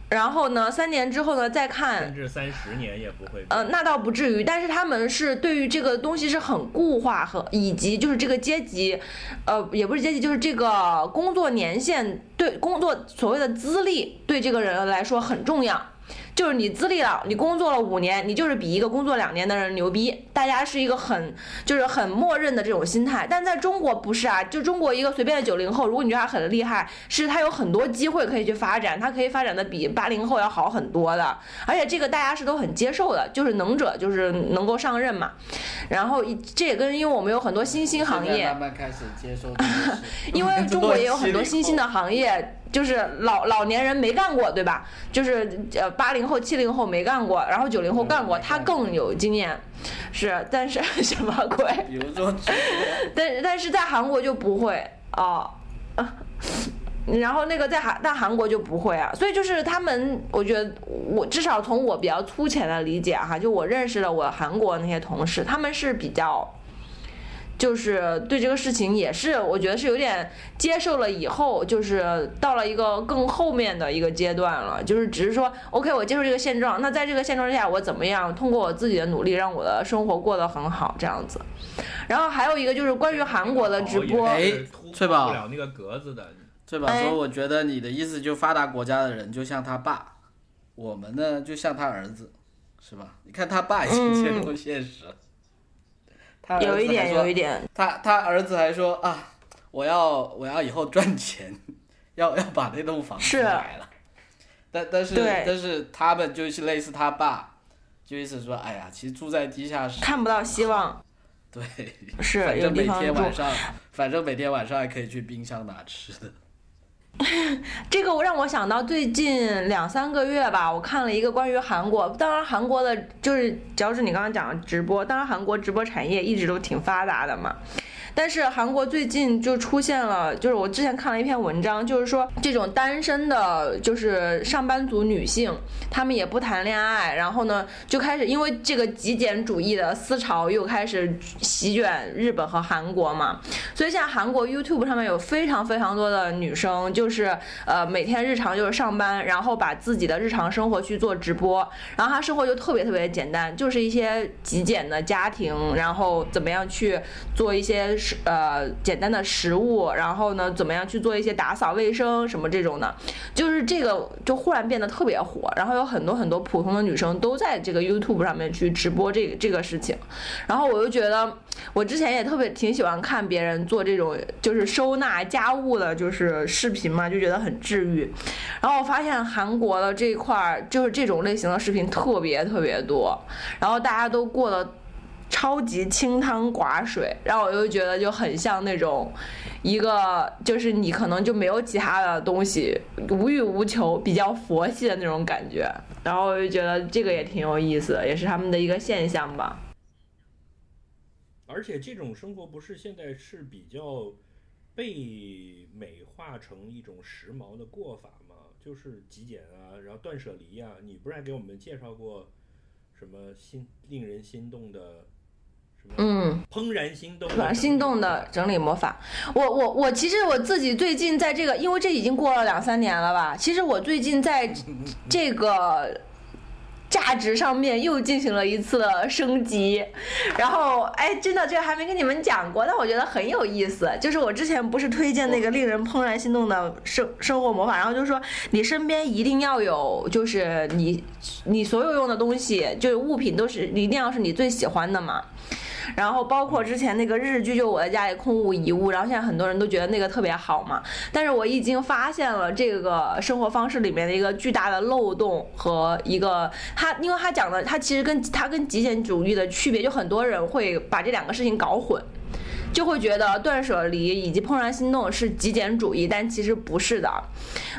然后呢，三年之后呢，再看甚至三十年也不会。呃，那倒不至于，但是他们是对于这个东西是很固化和以及就是这个阶级，呃，也不是阶级，就是这个工作年限对工作所谓的资历对这个人来说很重要。就是你资历了，你工作了五年，你就是比一个工作两年的人牛逼。大家是一个很就是很默认的这种心态，但在中国不是啊。就中国一个随便的九零后，如果你觉得他很厉害，是他有很多机会可以去发展，他可以发展的比八零后要好很多的。而且这个大家是都很接受的，就是能者就是能够上任嘛。然后这也跟因为我们有很多新兴行业，慢慢开始接受。因为中国也有很多新兴的行业，就是老老年人没干过，对吧？就是呃八零后、七零后没干过，然后九零后干过，他更有经验。是，但是什么鬼？比如说，但但是在韩国就不会啊。然后那个在韩，在韩国就不会啊，所以就是他们，我觉得我至少从我比较粗浅的理解哈，就我认识的我韩国那些同事，他们是比较，就是对这个事情也是，我觉得是有点接受了以后，就是到了一个更后面的一个阶段了，就是只是说，OK，我接受这个现状，那在这个现状之下，我怎么样通过我自己的努力，让我的生活过得很好，这样子。然后还有一个就是关于韩国的直播，哎突翠宝破不了那个格子的。翠宝哎说：“我觉得你的意思就发达国家的人就像他爸，我们呢就像他儿子，是吧？你看他爸已经揭露现实了，他有一点，有一点，他他儿子还说啊，我要我要以后赚钱，要要把那栋房子是买了。但但是但是他们就是类似他爸，就意思说，哎呀，其实住在地下室，看不到希望，对，是反正每。天晚上，反正每天晚上还可以去冰箱拿吃的。这个我让我想到最近两三个月吧，我看了一个关于韩国，当然韩国的就是，只要是你刚刚讲的直播，当然韩国直播产业一直都挺发达的嘛。但是韩国最近就出现了，就是我之前看了一篇文章，就是说这种单身的，就是上班族女性，她们也不谈恋爱，然后呢就开始因为这个极简主义的思潮又开始席卷日本和韩国嘛，所以现在韩国 YouTube 上面有非常非常多的女生，就是呃每天日常就是上班，然后把自己的日常生活去做直播，然后她生活就特别特别简单，就是一些极简的家庭，然后怎么样去做一些呃简单的食物，然后呢怎么样去做一些打扫卫生什么这种的，就是这个就忽然变得特别火，然后有很多很多普通的女生都在这个 YouTube 上面去直播这个这个事情，然后我就觉得我之前也特别挺喜欢看别人做这种就是收纳家务的，就是视频嘛，就觉得很治愈。然后我发现韩国的这一块儿就是这种类型的视频特别特别多，然后大家都过得超级清汤寡水，然后我就觉得就很像那种一个就是你可能就没有其他的东西，无欲无求，比较佛系的那种感觉。然后我就觉得这个也挺有意思的，也是他们的一个现象吧。而且这种生活不是现在是比较被美化成一种时髦的过法吗？就是极简啊，然后断舍离啊。你不是还给我们介绍过什么心令人心动的什么？嗯，怦然心动，怦然心动的整理魔法。我我我其实我自己最近在这个，因为这已经过了两三年了吧。其实我最近在这个价值上面又进行了一次升级，然后哎，真的这个还没跟你们讲过，但我觉得很有意思。就是我之前不是推荐那个令人怦然心动的生生活魔法，然后就说你身边一定要有，就是你你所有用的东西，就是物品都是一定要是你最喜欢的嘛。然后包括之前那个日剧，就我在家里空无一物，然后现在很多人都觉得那个特别好嘛。但是我已经发现了这个生活方式里面的一个巨大的漏洞和一个他，因为他讲的他其实跟他跟极简主义的区别，就很多人会把这两个事情搞混。就会觉得断舍离以及怦然心动是极简主义，但其实不是的，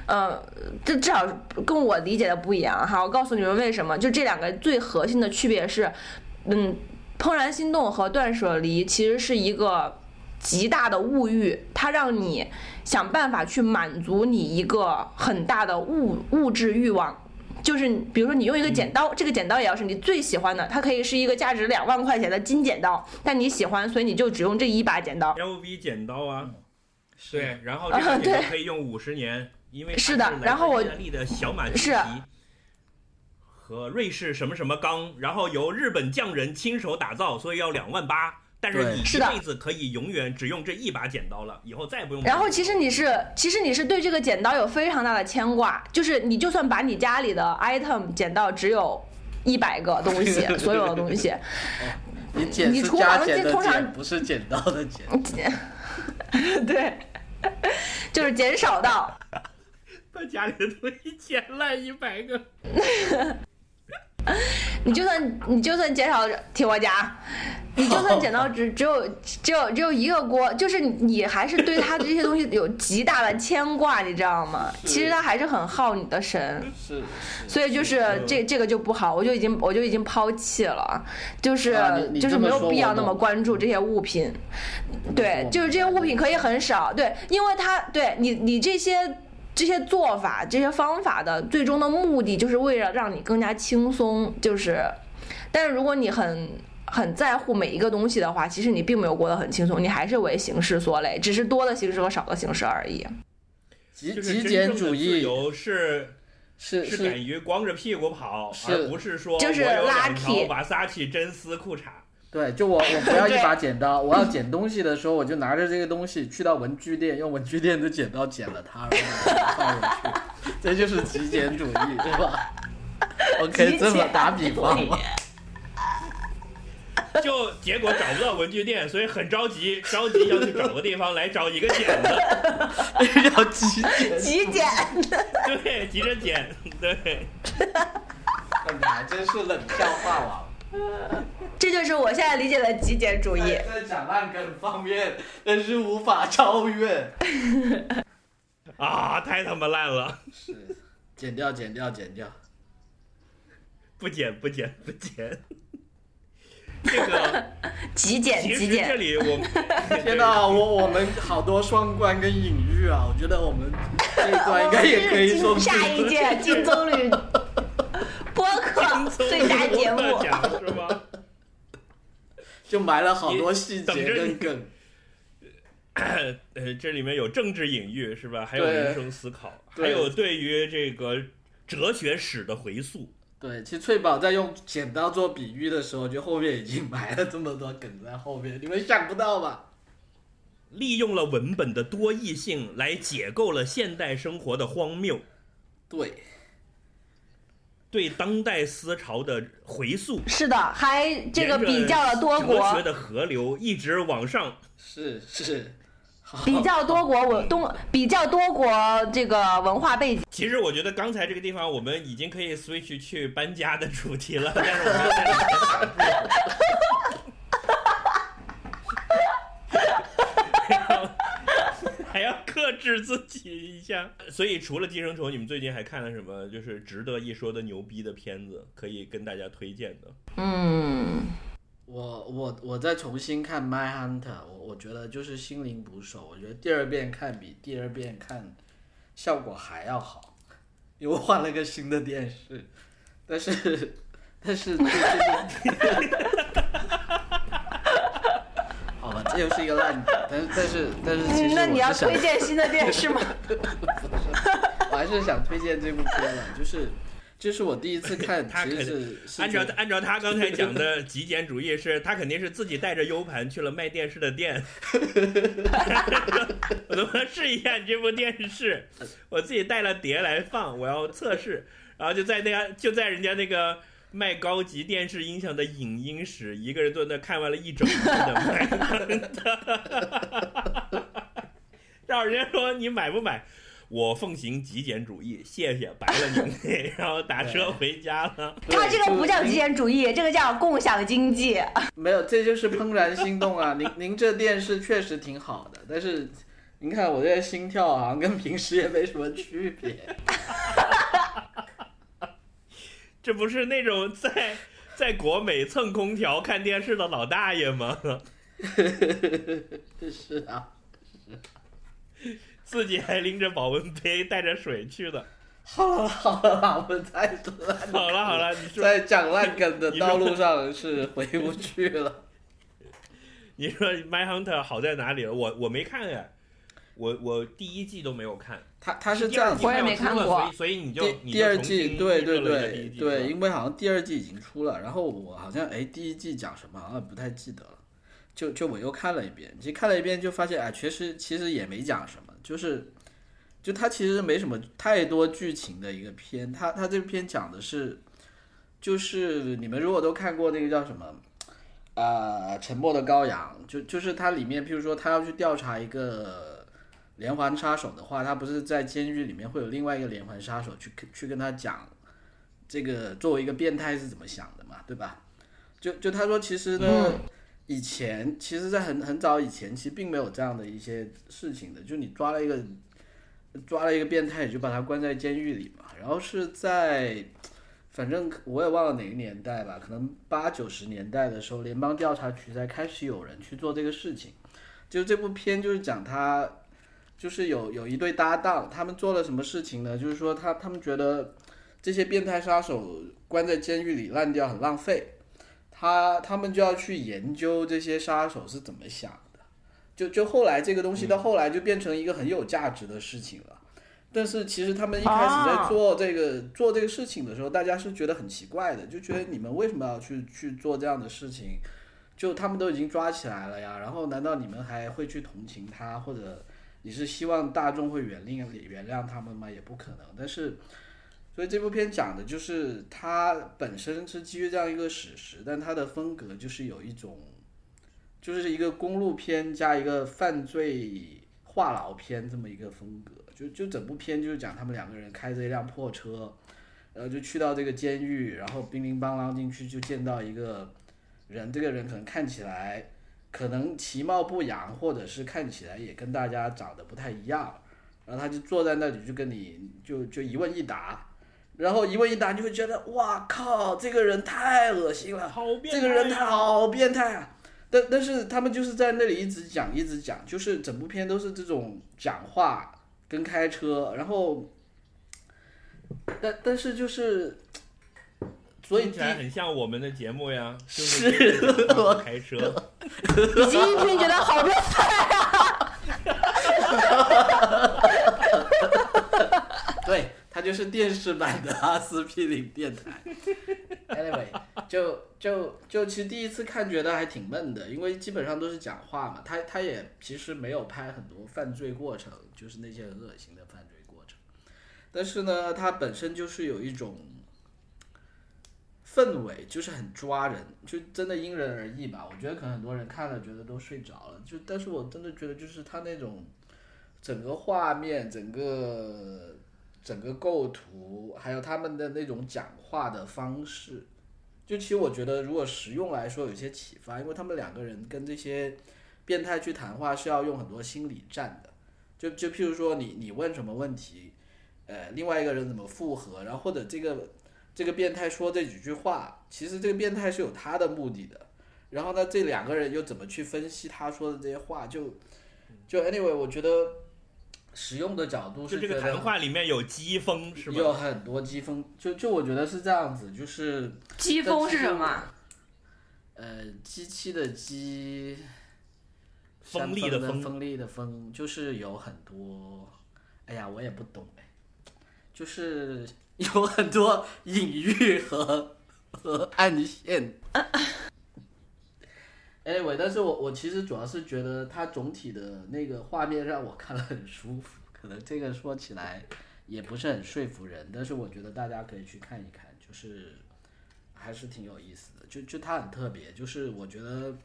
呃，这至少跟我理解的不一样哈。我告诉你们为什么，就这两个最核心的区别是，嗯。怦然心动和断舍离其实是一个极大的物欲，它让你想办法去满足你一个很大的物物质欲望。就是比如说你用一个剪刀，这个剪刀也要是你最喜欢的，它可以是一个价值两万块钱的金剪刀，但你喜欢，所以你就只用这一把剪刀。LV 剪刀啊，对，然后这 个剪刀可以用五十年，因为是的然后我意大利的小马蹄是和瑞士什么什么钢，然后由日本匠人亲手打造，所以要两万八。但是你一辈子可以永远只用这一把剪刀了，以后再也不用。然后其实你是，其实你是对这个剪刀有非常大的牵挂，就是你就算把你家里的 item 剪到只有一百个东西，所有的东西，你剪是你厨房加减的通常，不是剪刀的剪。对，就是减少到 把家里的东西剪烂一百个。你就算你就算减少听我讲，你就算减到只 只有只有只有一个锅，就是你你还是对他的这些东西有极大的牵挂，你知道吗？其实他还是很耗你的神。是，所以就是这这个就不好，我就已经我就已经抛弃了，就是、就是没有必要那么关注这些物品，对，就是这些物品可以很少，对，因为他对你你这些这些做法这些方法的最终的目的就是为了让你更加轻松，就是，但是如果你很很在乎每一个东西的话，其实你并没有过得很轻松，你还是为形式所累，只是多的形式和少的形式而已。极就是真极简主义由是是是敢于光着屁股跑，是而不是说就是我有两 lucky 条瓦萨奇真丝裤衩。对，就我我不要 一把剪刀，我要剪东西的时候，我就拿着这个东西去到文具店，用文具店的剪刀剪了它，然后把它放回去，这就是极简主义，对吧？我可以这么打比方吗？就结果找不到文具店，所以很着急，着急要去找个地方来找一个剪子，这叫极简。极简。对，急着剪，对，你还真是冷笑话王。这就是我现在理解的极简主义。在讲烂梗方面，但是无法超越。啊，太他妈烂了，是，剪掉，剪掉，剪掉。不剪不剪不剪。这个极简极简，这里我天哪，我我们好多双关跟隐喻啊！我觉得我们这一段应该也可以说下一届金棕榈播客最佳节目。奖是吗？就埋了好多细节跟梗。呃，这里面有政治隐喻是吧？还有人生思考，还有对于这个哲学史的回溯。对，其实翠宝在用剪刀做比喻的时候，就后面已经埋了这么多梗在后面，你们想不到吧？利用了文本的多义性来解构了现代生活的荒谬，对，对当代思潮的回溯，是的，还这个比较了多哲国学，的河流一直往上。是是，比较多国文东，比较多国这个文化背景。其实我觉得刚才这个地方我们已经可以 switch 去搬家的主题了，但是我们 在这里还要还要克制自己一下。所以除了《寄生虫》，你们最近还看了什么？就是值得一说的牛逼的片子，可以跟大家推荐的？嗯，我我我再重新看《My Hunter》，我我觉得就是心灵捕手，我觉得第二遍看比第二遍看效果还要好，因为换了个新的电视，但是但是好吧，这又是一个烂 梗，但是但是但是其实嗯那你要推荐新的电视吗？我还是想推荐这部片了，就是这是我第一次看，他肯按照按照他刚才讲的极简主义是，他肯定是自己带着 U 盘去了卖电视的店，我能不能试一下你这部电视？我自己带了碟来放，我要测试，然后就在那家就在人家那个卖高级电视音响的影音室，一个人坐那看完了一整部的麦然后 人家说你买不买？我奉行极简主义，谢谢，白了您嘞。然后打车回家了。他这个不叫极简主义，这个叫共享经济。没有，这就是怦然心动啊！您您这电视确实挺好的，但是您看我这个心跳好像跟平时也没什么区别。这不是那种在在国美蹭空调看电视的老大爷吗？是啊，自己还拎着保温杯带着水去的。好了好了，我们在烂 好了好了，你说在讲烂梗的道路上是回不去了。你说《My Hunter》好在哪里了？我我没看哎，我我第一季都没有看。他他是这样我也没看过所以所以你就第二季，对对对对，因为好像第二季已经出了，然后我好像哎第一季讲什么好像不太记得了，就就我又看了一遍，其实看了一遍就发现哎，确实其实也没讲什么，就是就它其实没什么太多剧情的一个片，它它这篇讲的是就是你们如果都看过那个叫什么。啊，沉默的羔羊，就就是它里面，譬如说他要去调查一个连环杀手的话，他不是在监狱里面会有另外一个连环杀手去去跟他讲，这个作为一个变态是怎么想的嘛，对吧？就就他说，其实呢，以前其实，在很很早以前，其实并没有这样的一些事情的，就你抓了一个抓了一个变态，就把他关在监狱里嘛，然后是在。反正我也忘了哪个年代吧，可能八九十年代的时候，联邦调查局才开始有人去做这个事情。就这部片就是讲他，就是有有一对搭档，他们做了什么事情呢？就是说他他们觉得这些变态杀手关在监狱里烂掉很浪费，他他们就要去研究这些杀手是怎么想的。就就后来这个东西到后来就变成一个很有价值的事情了。但是其实他们一开始在做这个、做这个事情的时候，大家是觉得很奇怪的，就觉得你们为什么要去去做这样的事情？就他们都已经抓起来了呀，然后难道你们还会去同情他，或者你是希望大众会原谅原谅他们吗？也不可能。但是，所以这部片讲的就是它本身是基于这样一个史实，但它的风格就是有一种，就是一个公路片加一个犯罪话痨片这么一个风格。就就整部片就是讲他们两个人开着一辆破车，然后就去到这个监狱，然后乒铃乓啷进去就见到一个人，这个人可能看起来可能其貌不扬，或者是看起来也跟大家长得不太一样，然后他就坐在那里就跟你就就一问一答，然后一问一答你就会觉得哇靠，这个人太恶心了，好变态这个人他好变态啊！但但是他们就是在那里一直讲一直讲，就是整部片都是这种讲话跟开车，然后，但但是就是，所以第听起来很像我们的节目呀，就是是讲话开车。以及一听觉得好变态啊！对他就就是电视版的阿司匹林电台。Anyway，就就就其实第一次看觉得还挺闷的，因为基本上都是讲话嘛。他他也其实没有拍很多犯罪过程，就是那些很恶心的犯罪过程。但是呢，它本身就是有一种氛围，就是很抓人，就真的因人而异吧。我觉得可能很多人看了觉得都睡着了，就但是我真的觉得就是他那种整个画面、整个整个构图，还有他们的那种讲话的方式，就其实我觉得如果实用来说有些启发，因为他们两个人跟这些变态去谈话是要用很多心理战的。就就譬如说你你问什么问题，呃，另外一个人怎么复合，然后或者这个这个变态说这几句话，其实这个变态是有他的目的的。然后呢，这两个人又怎么去分析他说的这些话？就就 anyway，我觉得使用的角度就是这个谈话里面有机锋是吗？有很多机锋，就就我觉得是这样子，就是机锋是什么？呃，机器的机，锋利的锋锋锋利的锋，就是有很多，哎呀，我也不懂哎，就是有很多隐喻和和暗线。anyway，但是我我其实主要是觉得它总体的那个画面让我看了很舒服，可能这个说起来也不是很说服人，但是我觉得大家可以去看一看，就是还是挺有意思的，就就它很特别，就是我觉得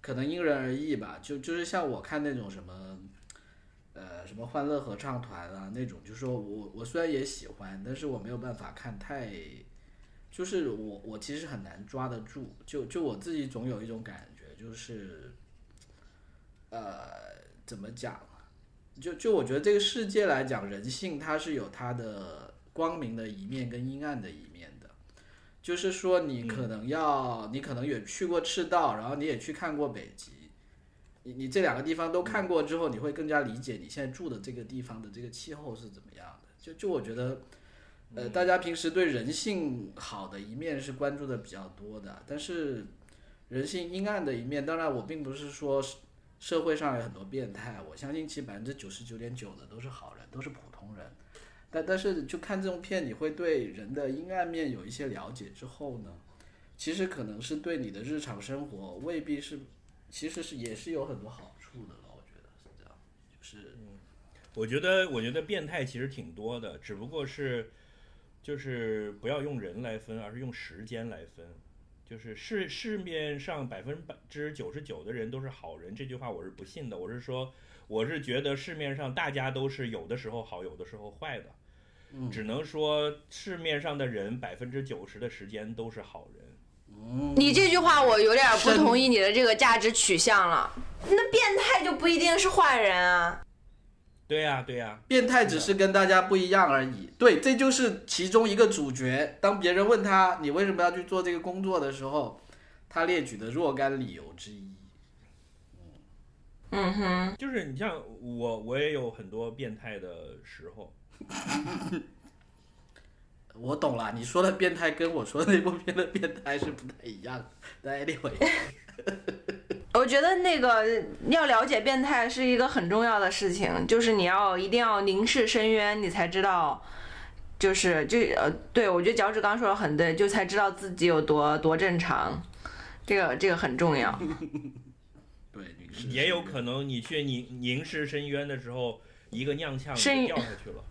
可能因人而异吧，就就是像我看那种什么。呃，什么欢乐合唱团啊那种，就是说我我虽然也喜欢，但是我没有办法看太，就是我我其实很难抓得住，就就我自己总有一种感觉，就是，呃，怎么讲？就就我觉得这个世界来讲，人性它是有它的光明的一面跟阴暗的一面的。就是说，你可能要，你可能也去过赤道，然后你也去看过北极，你你这两个地方都看过之后，你会更加理解你现在住的这个地方的这个气候是怎么样的。就就我觉得，呃，大家平时对人性好的一面是关注的比较多的，但是人性阴暗的一面，当然我并不是说社会上有很多变态，我相信其百分之九十九点九的都是好人，都是普通人。但但是就看这种片，你会对人的阴暗面有一些了解之后呢，其实可能是对你的日常生活未必是，其实是也是有很多好处的了。我觉得是这样，就是我觉得，我觉得变态其实挺多的，只不过是，就是不要用人来分，而是用时间来分。就是市市面上百分之九十九的人都是好人，这句话我是不信的。我是说，我是觉得市面上大家都是有的时候好，有的时候坏的。嗯只能说市面上的人百分之九十的时间都是好人。嗯你这句话我有点不同意你的这个价值取向了。那变态就不一定是坏人啊。对呀、对呀、变态只是跟大家不一样而已。对，这就是其中一个主角。当别人问他你为什么要去做这个工作的时候，他列举的若干理由之一。嗯哼，就是你像我，我也有很多变态的时候。我懂了，你说的变态跟我说的那部片的变态是不太一样的。但 anyway，我觉得那个要了解变态是一个很重要的事情，就是你要一定要凝视深渊，你才知道，就是就呃，对我觉得脚趾刚说的很对，就才知道自己有多多正常，这个这个很重要。对，也有可能你去凝凝视深渊的时候，一个踉跄就掉下去了。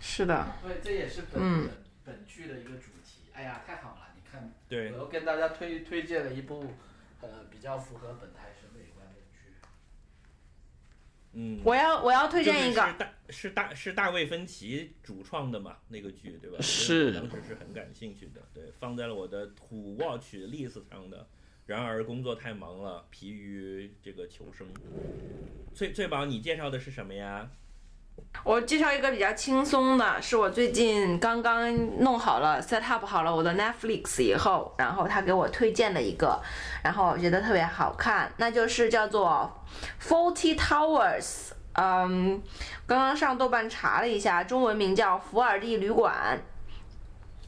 是的，对，这也是本、嗯本本剧的一个主题。哎呀，太好了！你看，对我，又跟大家推推荐了一部呃比较符合本台审美观的剧。嗯，我要我要推荐一个就是是，大是大是大卫芬奇主创的嘛，那个剧对吧？是我当时是很感兴趣的，对，放在了我的 to watch list 上的。然而工作太忙了，疲于这个求生。翠翠宝，你介绍的是什么呀？我介绍一个比较轻松的，是我最近刚刚弄好了 set up 好了我的 Netflix 以后，然后他给我推荐的一个，然后我觉得特别好看，那就是叫做 Forty Towers。嗯，刚刚上豆瓣查了一下，中文名叫《福尔蒂旅馆》。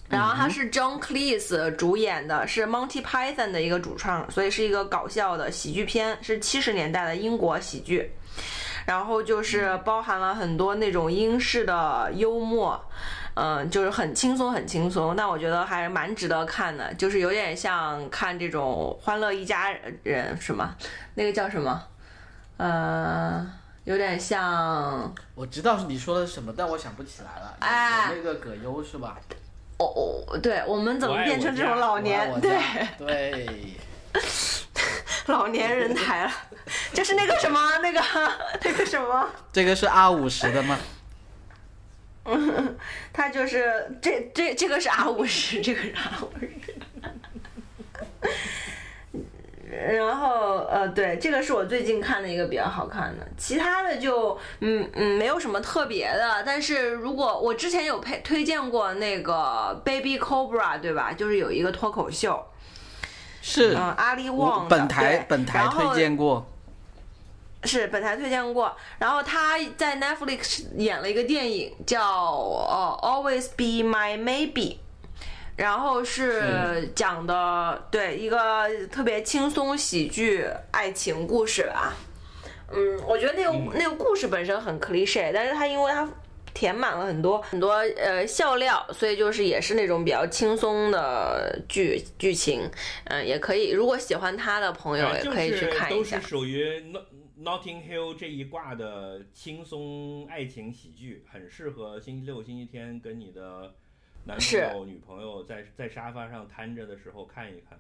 然后它是 John Cleese 主演的，是 Monty Python 的一个主创，所以是一个搞笑的喜剧片，是七十年代的英国喜剧。然后就是包含了很多那种英式的幽默，嗯，就是很轻松很轻松，但我觉得还蛮值得看的，就是有点像看这种《欢乐一家人》什么，那个叫什么，呃，有点像我知道是你说的是什么，但我想不起来了。哎那个葛优是吧？哦哦，对我们怎么变成这种老年对对，老年人台了，就是那个什么那个 那个什么。这个是 R 五十的吗？嗯 他就是这这这个是 R 五十，这个是 R 五十。然后呃，对，这个是我最近看的一个比较好看的，其他的就嗯嗯没有什么特别的。但是如果我之前有配推荐过那个 Baby Cobra，对吧？就是有一个脱口秀，是。嗯，阿里旺的本台对本台推荐过。是本台推荐过，然后他在 Netflix 演了一个电影叫呃 Always Be My Maybe，然后是讲的对一个特别轻松喜剧爱情故事吧。嗯，我觉得那个、那个故事本身很 cliche，但是他因为它填满了很多很多呃笑料，所以就是也是那种比较轻松的剧剧情。嗯，也可以，如果喜欢他的朋友也可以去看一下都是。属于 Not Notting Hill 这一挂的轻松爱情喜剧，很适合星期六、星期天跟你的男朋友、女朋友在在沙发上瘫着的时候看一看。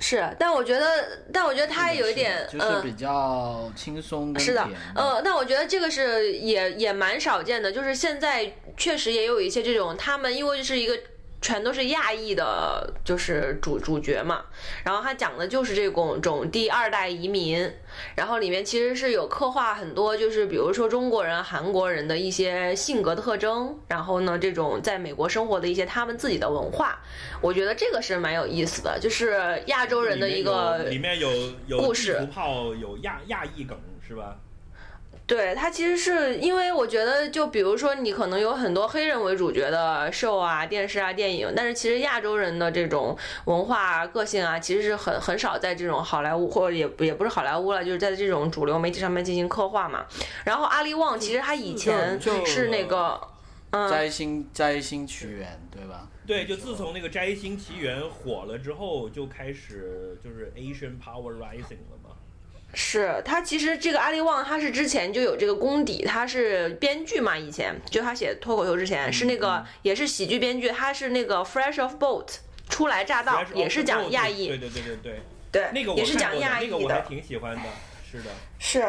是，但我觉得，但我觉得他有一点，嗯，就是比较轻松嗯是的甜，呃，但我觉得这个是也也蛮少见的，就是现在确实也有一些这种，他们因为是一个全都是亚裔的，就是主主角嘛，然后他讲的就是这种种第二代移民，然后里面其实是有刻画很多，就是比如说中国人、韩国人的一些性格特征，然后呢，这种在美国生活的一些他们自己的文化，我觉得这个是蛮有意思的，就是亚洲人的一个里面有有有故事炮，有亚亚裔梗是吧？对，它其实是因为我觉得，就比如说你可能有很多黑人为主角的 show 啊、电视啊、电影，但是其实亚洲人的这种文化个性啊，其实是很很少在这种好莱坞或者也也不是好莱坞了，就是在这种主流媒体上面进行刻画嘛。然后阿里旺其实他以前是那个，嗯，摘星摘星奇缘，对吧？对，就自从那个《摘星奇缘》火了之后，就开始就是 Asian Power Rising 了嘛。是他其实这个阿里旺他是之前就有这个功底，他是编剧嘛，以前就他写脱口秀之前是那个也是喜剧编剧，他是那个 Fresh of Boat 初来乍到也是讲亚裔，对对对对对，对，那个我也是讲亚裔那个我还的，挺喜欢的，是的。是。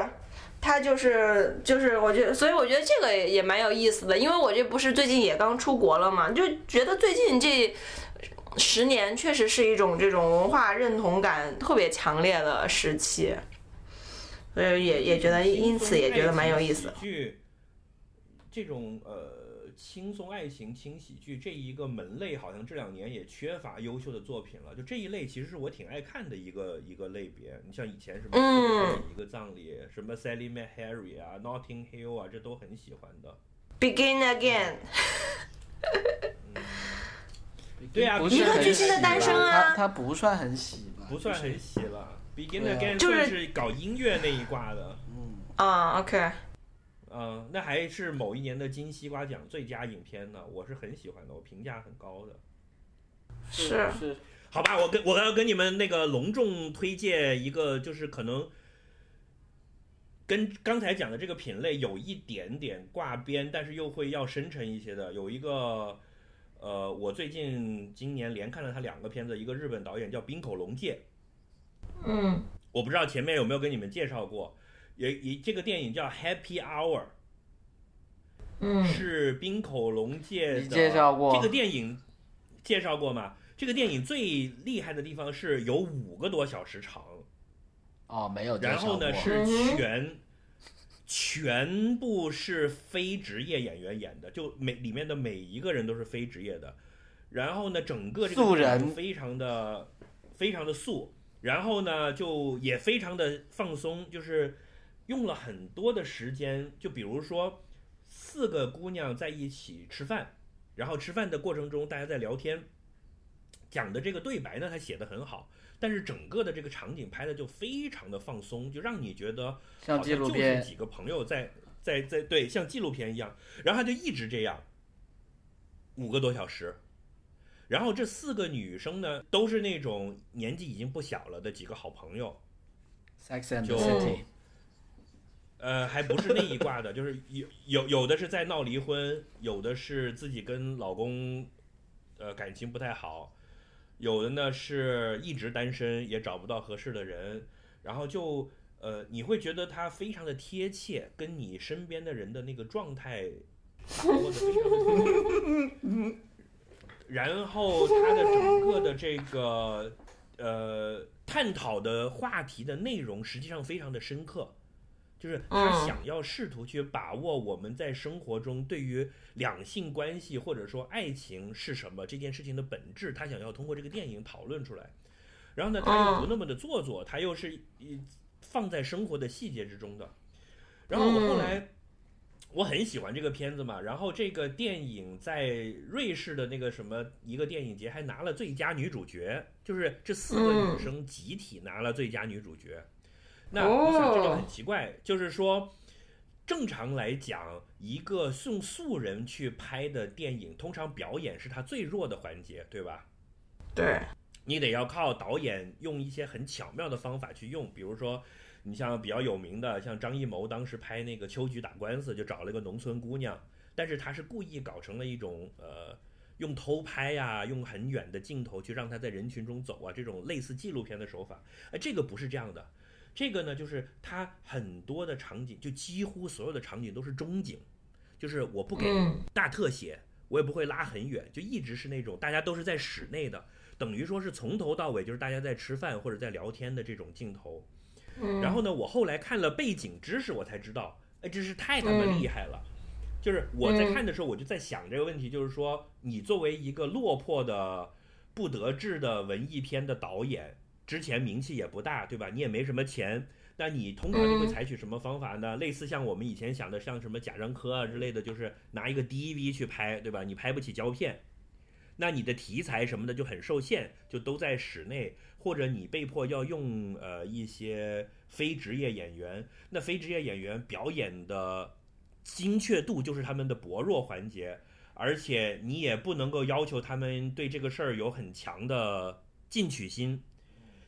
他就是就是，我觉得，所以我觉得这个也也蛮有意思的，因为我这不是最近也刚出国了嘛，就觉得最近这十年确实是一种这种文化认同感特别强烈的时期，所以也也觉得因此也觉得蛮有意思的。剧这种呃轻松爱情轻喜剧这一个门类，好像这两年也缺乏优秀的作品了。就这一类，其实是我挺爱看的一个一个类别。你像以前什么嗯一个葬礼，什么 Sally Mae Harry 啊，Notting Hill 啊，这都很喜欢的。Begin again，对啊一个很巨星的诞生啊它它不算很喜吧？不算很喜了。Begin Again 就是搞音乐那一挂的。嗯，啊，OK，嗯，那还是某一年的金西瓜奖最佳影片呢，我是很喜欢的，我评价很高的。是是好吧，我跟我要跟你们那个隆重推荐一个，就是可能跟刚才讲的这个品类有一点点挂边，但是又会要深沉一些的。有一个，呃，我最近今年连看了他两个片子，一个日本导演叫滨口龙介，嗯我不知道前面有没有跟你们介绍过，也也这个电影叫《Happy Hour》。嗯是滨口龙介的。介绍过这个电影，介绍过吗？这个电影最厉害的地方是有五个多小时长，哦，没有然后呢是嗯全全部是非职业演员演的，就每里面的每一个人都是非职业的。然后呢，整个这个素电影人非常的非常的素，然后呢就也非常的放松，就是用了很多的时间，就比如说四个姑娘在一起吃饭，然后吃饭的过程中大家在聊天，讲的这个对白呢，他写的很好，但是整个的这个场景拍的就非常的放松，就让你觉得像纪录片，几个朋友在在在对，像纪录片一样，然后他就一直这样五个多小时，然后这四个女生呢，都是那种年纪已经不小了的几个好朋友，Sex and the City，呃，还不是那一挂的，就是有有有的是在闹离婚，有的是自己跟老公呃感情不太好。有的呢是一直单身，也找不到合适的人，然后就呃，你会觉得他非常的贴切，跟你身边的人的那个状态把握的非常的 然后他的整个的这个呃探讨的话题的内容实际上非常的深刻。就是他想要试图去把握我们在生活中对于两性关系或者说爱情是什么这件事情的本质，他想要通过这个电影讨论出来。然后呢，他又不那么的做作，他又是一放在生活的细节之中的。然后我后来我很喜欢这个片子嘛，然后这个电影在瑞士的那个什么一个电影节还拿了最佳女主角，就是这四个女生集体拿了最佳女主角。那我想这就很奇怪，就是说，正常来讲，一个送素人去拍的电影，通常表演是他最弱的环节，对吧？对，你得要靠导演用一些很巧妙的方法去用，比如说，你像比较有名的，像张艺谋当时拍那个《秋菊打官司》，就找了一个农村姑娘，但是他是故意搞成了一种呃，用偷拍呀，用很远的镜头去让他在人群中走啊，这种类似纪录片的手法，哎，这个不是这样的。这个呢，就是它很多的场景，就几乎所有的场景都是中景，就是我不给大特写，我也不会拉很远，就一直是那种大家都是在室内的，等于说是从头到尾就是大家在吃饭或者在聊天的这种镜头。然后呢，我后来看了背景知识，我才知道，哎，真是太他妈厉害了。就是我在看的时候，我就在想这个问题，就是说，你作为一个落魄的、不得志的文艺片的导演。之前名气也不大，对吧？你也没什么钱，那你通常就会采取什么方法呢？类似像我们以前想的，像什么贾樟柯啊之类的，就是拿一个 DV 去拍，对吧？你拍不起胶片，那你的题材什么的就很受限，就都在室内，或者你被迫要用呃一些非职业演员。那非职业演员表演的精确度就是他们的薄弱环节，而且你也不能够要求他们对这个事儿有很强的进取心。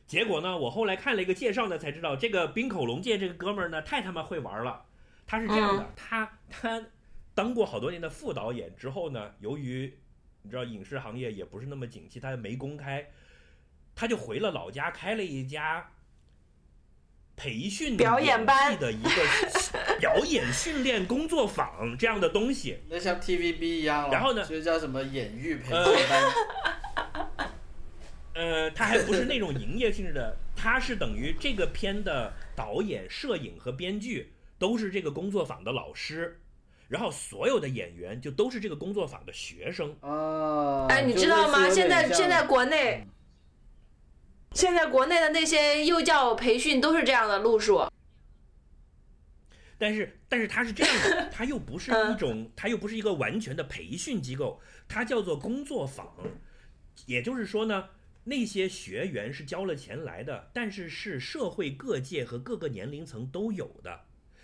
结果呢？我后来看了一个介绍呢，才知道这个冰口龙介这个哥们儿呢，太他妈会玩了。他是这样的，他他当过好多年的副导演之后呢，由于你知道影视行业也不是那么景气，他没公开，他就回了老家开了一家培训表演班的一个表演训练工作坊这样的东西。那像 TVB 一样，然后呢，就叫什么演育培训班。呃，他还不是那种营业性质的，他是等于这个片的导演、摄影和编剧都是这个工作坊的老师，然后所有的演员就都是这个工作坊的学生。啊，哎，你知道吗？现在现在国内，现在国内的那些幼教培训都是这样的路数。但是，但是它是这样的，它又不是一种，它又不是一个完全的培训机构，它叫做工作坊，也就是说呢。那些学员是交了钱来的，但是是社会各界和各个年龄层都有的，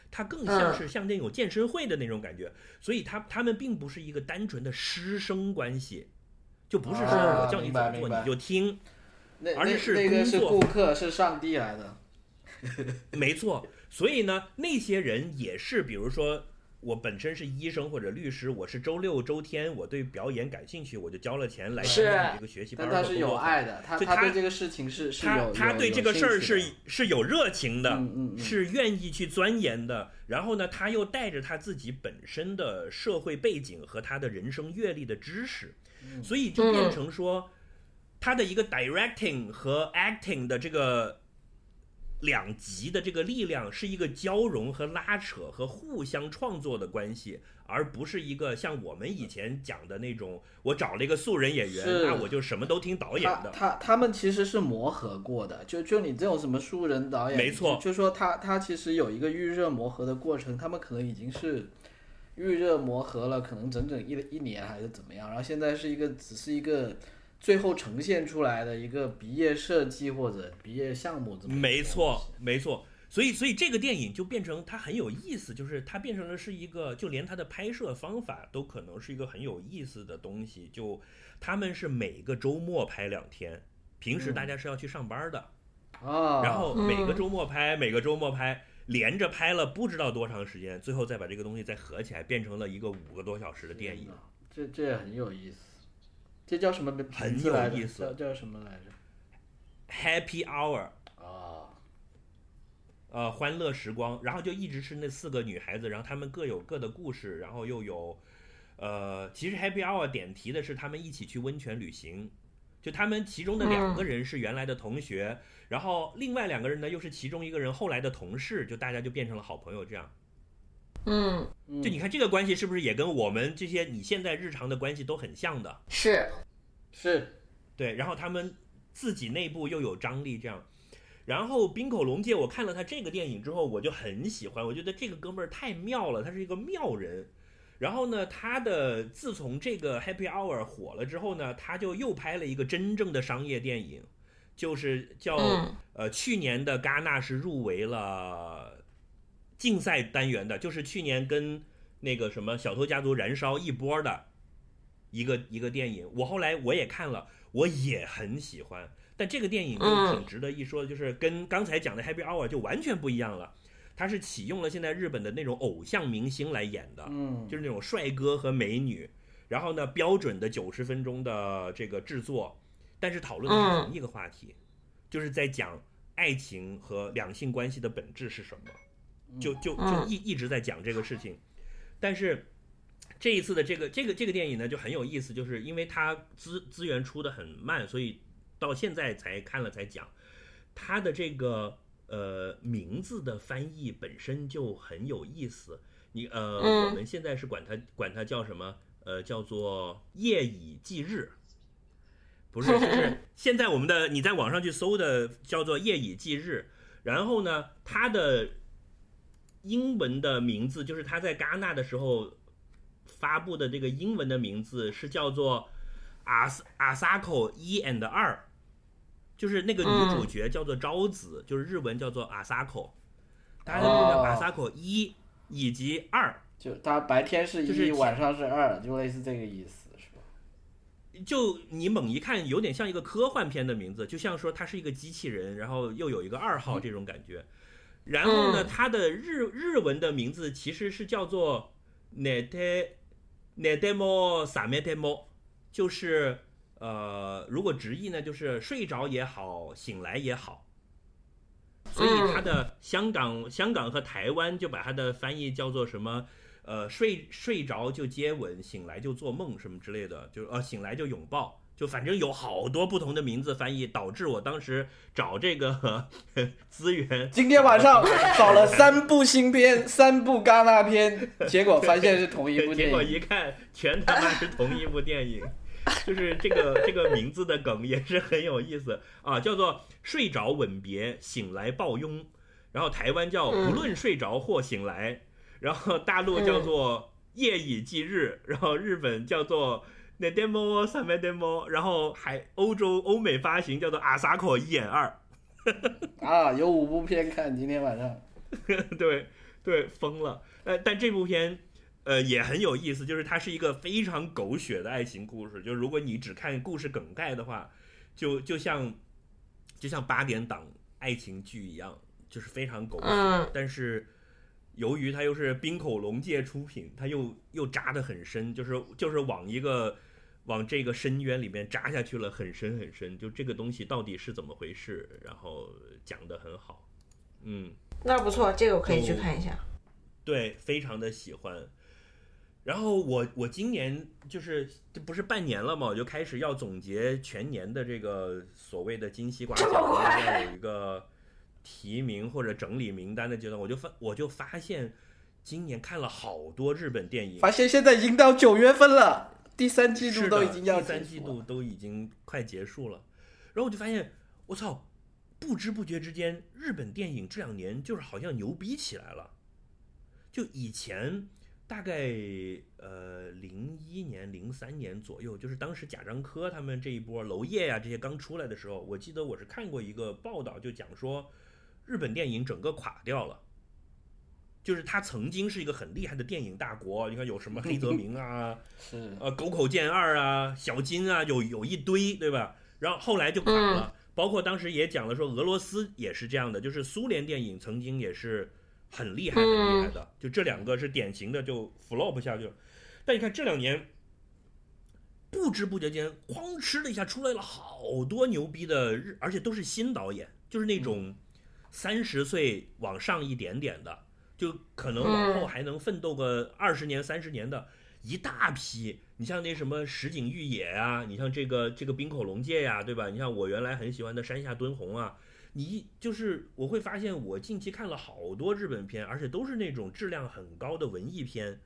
它更像是像那种健身会的那种感觉，所以它他们并不是一个单纯的师生关系，就不是说我叫你怎么做你就听，而是那个是顾客是上帝来的，没错，所以呢，那些人也是，比如说。我本身是医生或者律师，我是周六周天我对表演感兴趣，我就交了钱来参加这个学习班。但他是有爱的，他他对这个事情是是有他对这个事儿是是有热情的，嗯嗯，是愿意去钻研的。然后呢，他又带着他自己本身的社会背景和他的人生阅历的知识，所以就变成说，他的一个 directing 和 acting 的这个。两极的这个力量是一个交融和拉扯和互相创作的关系，而不是一个像我们以前讲的那种，我找了一个素人演员，那我就什么都听导演的。他他们其实是磨合过的，就就你这种什么素人导演，没错，就说他他其实有一个预热磨合的过程，他们可能已经是预热磨合了，可能整整一一年还是怎么样，然后现在是一个只是一个。最后呈现出来的一个毕业设计或者毕业项目这么没错，没错。所以，所以这个电影就变成它很有意思，就是它变成了是一个，就连它的拍摄方法都可能是一个很有意思的东西。就他们是每个周末拍两天，平时大家是要去上班的，啊，然后每个嗯周末拍，每个周末拍，连着拍了不知道多长时间，最后再把这个东西再合起来，变成了一个五个多小时的电影。这这也很有意思。这叫什么名很字来着？有意思。叫叫什么来着？Happy Hour，啊，呃，欢乐时光，然后就一直是那四个女孩子，然后她们各有各的故事，然后又有，呃，其实 Happy Hour 点题的是她们一起去温泉旅行，就他们其中的两个人是原来的同学，然后另外两个人呢又是其中一个人后来的同事，就大家就变成了好朋友这样。嗯，嗯就你看这个关系是不是也跟我们这些你现在日常的关系都很像的？是，是对，然后他们自己内部又有张力，这样。然后冰口龙介，我看了他这个电影之后，我就很喜欢，我觉得这个哥们儿太妙了，他是一个妙人。然后呢，他的自从这个 Happy Hour 火了之后呢，他就又拍了一个真正的商业电影，就是叫、嗯呃去年的戛纳是入围了竞赛单元的，就是去年跟那个什么《小偷家族》燃烧一波的一个一个电影。我后来我也看了，我也很喜欢。但这个电影就嗯挺值得一说的，就是跟刚才讲的 Happy Hour 就完全不一样了。它是启用了现在日本的那种偶像明星来演的，嗯，就是那种帅哥和美女，然后呢，标准的九十分钟的这个制作，但是讨论的是嗯同一个话题，就是在讲爱情和两性关系的本质是什么，就就就嗯一一直在讲这个事情，但是。这一次的这个这个这个电影呢就很有意思，就是因为它资资源出的很慢，所以到现在才看了才讲。它的这个呃名字的翻译本身就很有意思。你呃，嗯我们现在是管它管它叫什么？呃，叫做夜以继日。不是，就是 现在我们的你在网上去搜的叫做夜以继日。然后呢，它的英文的名字就是他在戛纳的时候发布的这个英文的名字是叫做阿斯阿萨口一 and 二，就是那个女主角叫做昭子，就是日文叫做阿萨口，它的这个哦阿萨口一以及二，就它白天是就是一，晚上是二，就类似这个意思，是吧？就你猛一看，有点像一个科幻片的名字，就像说它是一个机器人，然后又有一个二号这种感觉。然后呢，嗯它的日日文的名字其实是叫做 nete nedemo sametemo，就是呃，如果直译呢，就是睡着也好，醒来也好。所以它的香港、香港和台湾就把它的翻译叫做什么？呃，睡睡着就接吻，醒来就做梦什么之类的，就呃醒来就拥抱，就反正有好多不同的名字翻译，导致我当时找这个呵 资源，今天晚上找了三部新片，三部戛纳片，结果发现是同一部 结果。一看，全他妈是同一部电影，就是这个这个名字的梗也是很有意思。啊，叫做“睡着吻别，醒来抱拥”，然后台湾叫“嗯无论睡着或醒来”，然后大陆叫做“夜以继日”，然后日本叫做 “nedemo s a m e demo”，然后还欧洲欧美发行叫做“阿萨克一眼二”。啊，有五部片看，今天晚上。对对，疯了。呃，但这部片呃也很有意思，就是它是一个非常狗血的爱情故事。就如果你只看故事梗概的话，就就像就像八点档爱情剧一样，就是非常狗血。嗯但是由于它又是冰口龙介出品，它又又扎得很深，就是就是往一个。往这个深渊里面扎下去了，很深很深。就这个东西到底是怎么回事，然后讲得很好，嗯。那不错，这个我可以去看一下。对，非常的喜欢。然后我我今年就是这不是半年了嘛，我就开始要总结全年的这个所谓的金西瓜奖，这么快要有一个提名或者整理名单的阶段，我就发我就发现今年看了好多日本电影，发现现在已经到九月份了，第三季度都已经要第三季度都已经快结束了，然后我就发现，我操，不知不觉之间，日本电影这两年就是好像牛逼起来了。就以前大概呃零一年、零三年左右，就是当时贾樟柯他们这一波娄烨呀、这些刚出来的时候，我记得我是看过一个报道，就讲说日本电影整个垮掉了。就是他曾经是一个很厉害的电影大国，你看有什么黑泽 明啊，是呃，狗口健二啊，小金啊，有有一堆，对吧？然后后来就垮了，包括当时也讲了说，俄罗斯也是这样的，就是苏联电影曾经也是很厉害很厉害的，就这两个是典型的就 flop 下去了。但你看这两年，不知不觉间哐哧的一下出来了好多牛逼的日，而且都是新导演，就是那种三十岁往上一点点的，就可能往后还能奋斗个二十年、三十年的。一大批，你像那什么石井裕也啊，你像这个这个冰口龙介呀，对吧？你像我原来很喜欢的山下敦弘啊，你就是我会发现，我近期看了好多日本片，而且都是那种质量很高的文艺片。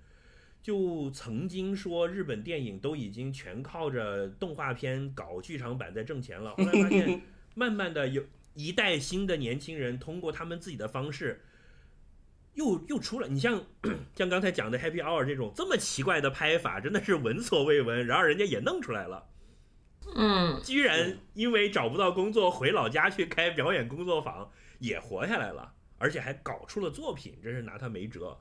就曾经说日本电影都已经全靠着动画片搞剧场版在挣钱了，后来发现，慢慢的有一代新的年轻人通过他们自己的方式。又又出了，你像 像刚才讲的 Happy Hour 这种这么奇怪的拍法，真的是闻所未闻。然而人家也弄出来了，嗯，居然因为找不到工作回老家去开表演工作坊，也活下来了，而且还搞出了作品，真是拿他没辙。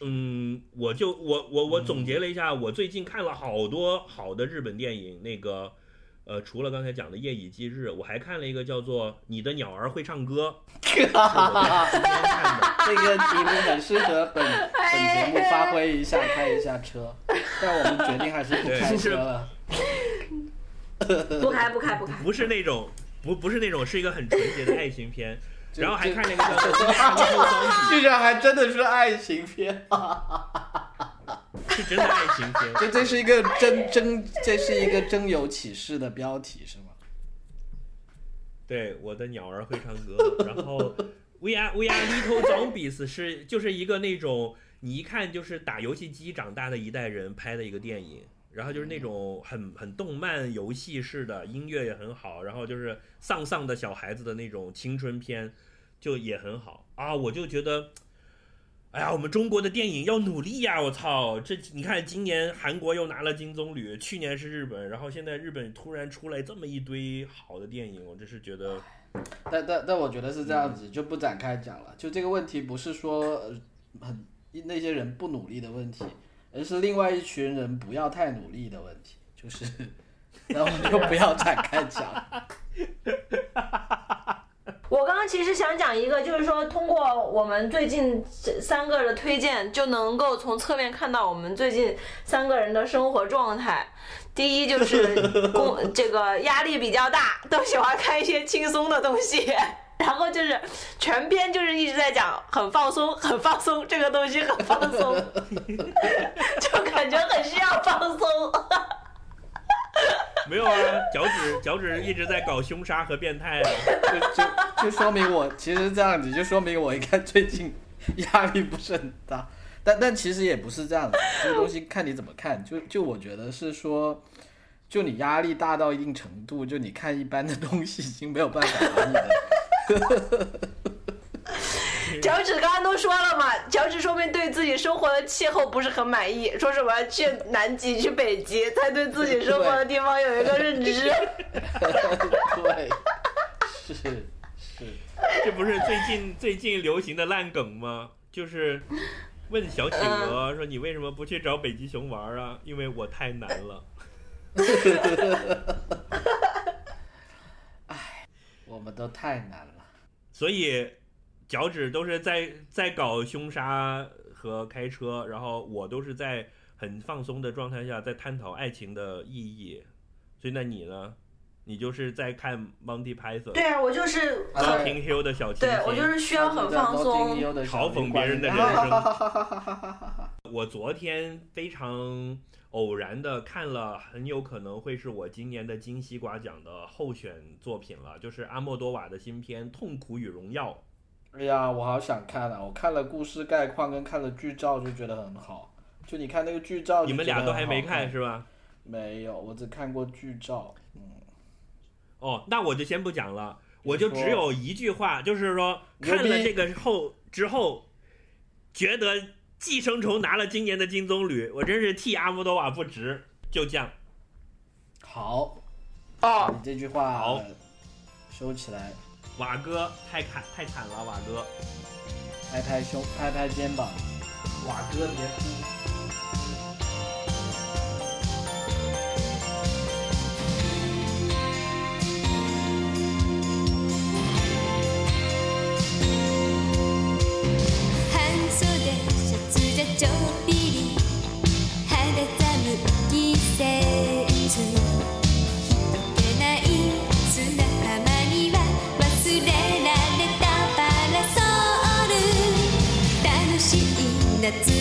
嗯，我就我我我总结了一下，我最近看了好多好的日本电影，那个。呃，除了刚才讲的《夜以继日》，我还看了一个叫做《你的鸟儿会唱歌》。哈哈哈这个题目很适合本 本节目发挥一下，开一下车。但我们决定还是不开车了。不开不开不开。不是那种，不不是那种，是一个很纯洁的爱情片。然后还看了一个叫做《居然还真的是爱情片。是真的爱情片，这这是一个真真，这是一个真有启示的标题是吗？对，我的鸟儿会唱歌。然后 We are We are little zombies 是就是一个那种你一看就是打游戏机长大的一代人拍的一个电影，然后就是那种很很动漫游戏式的，音乐也很好，然后就是丧丧的小孩子的那种青春片，就也很好啊，我就觉得。哎呀，我们中国的电影要努力呀！我操，这你看，今年韩国又拿了金棕榈，去年是日本，然后现在日本突然出来这么一堆好的电影，我真是觉得。但但但我觉得是这样子，就不展开讲了。就这个问题不是说很那些人不努力的问题，而是另外一群人不要太努力的问题。就是，然后就不要展开讲。我刚刚其实想讲一个，就是说通过我们最近三个的推荐，就能够从侧面看到我们最近三个人的生活状态。第一就 是工这个压力比较大，都喜欢看一些轻松的东西。然后就是全篇就是一直在讲很放松，很放松，这个东西很放松，就感觉很需要放松。没有啊，脚趾脚趾一直在搞凶杀和变态 啊，就就就说明我其实这样子，就说明我应该最近 压力不是很大，但但其实也不是这样子，这个东西看你怎么看，就就我觉得是说，就你压力大到一定程度，就你看一般的东西已经没有办法把你的。脚趾刚刚都说了嘛，脚趾说明对自己生活的气候不是很满意，说什么去南极、去北极，才对自己生活的地方有一个认知。对，是是，这不是最近最近流行的烂梗吗？就是问小企鹅说：“你为什么不去找北极熊玩啊？”因为我太难了。哎，我们都太难了，所以。脚趾都是在在搞凶杀和开车，然后我都是在很放松的状态下在探讨爱情的意义。所以那你呢？你就是在看 Monty Python？对啊，我就是 Notting Hill 的小清新。对我就是需要很放松，嘲讽别人的人生。我昨天非常偶然的看了，很有可能会是我今年的金西瓜奖的候选作品了，就是阿莫多瓦的新片《痛苦与荣耀》。哎呀，我好想看啊！我看了故事概况跟看了剧照就觉得很好。就你看那个剧照，你们俩都还没看是吧？没有，我只看过剧照。嗯。哦，那我就先不讲了，我就只有一句话，就是说看了这个后之后，觉得《寄生虫》拿了今年的金棕榈，我真是替阿莫多瓦不值，就这样。好，啊，你这句话好收起来。瓦哥太惨太惨了，瓦哥，拍拍胸，拍拍肩膀，瓦哥别哭。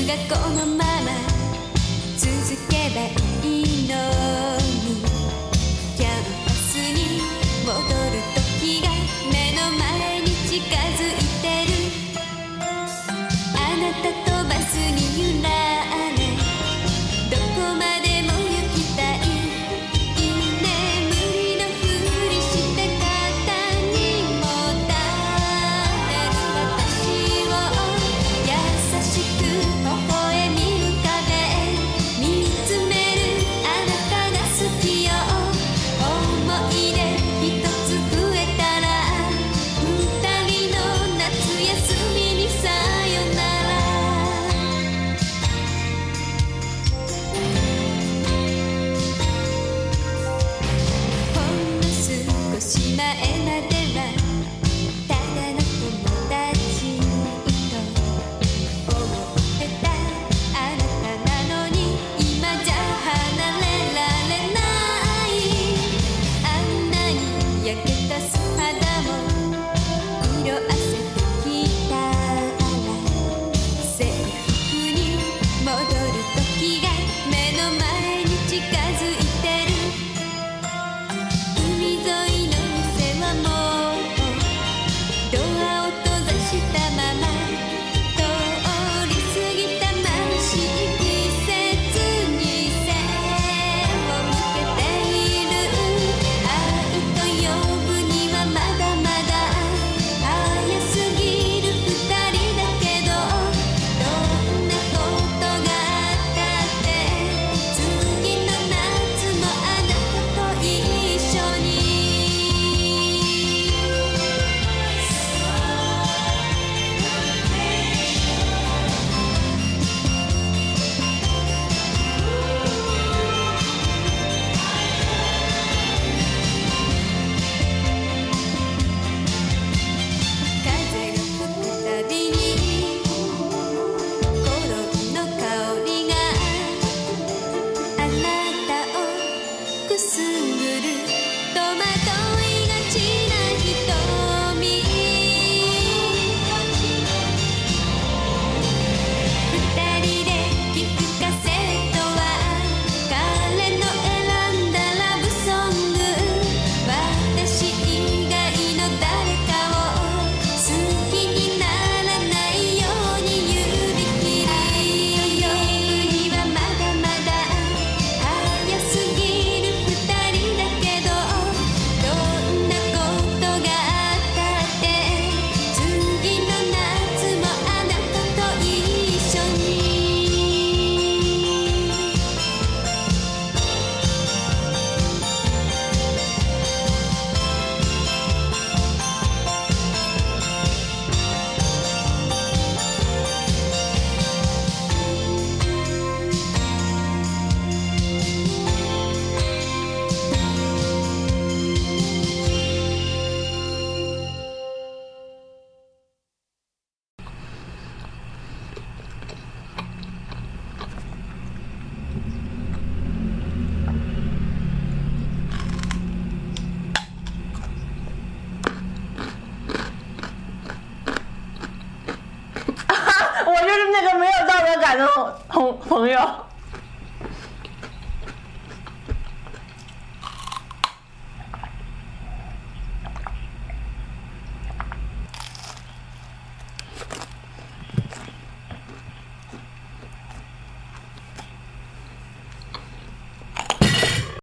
がこのまま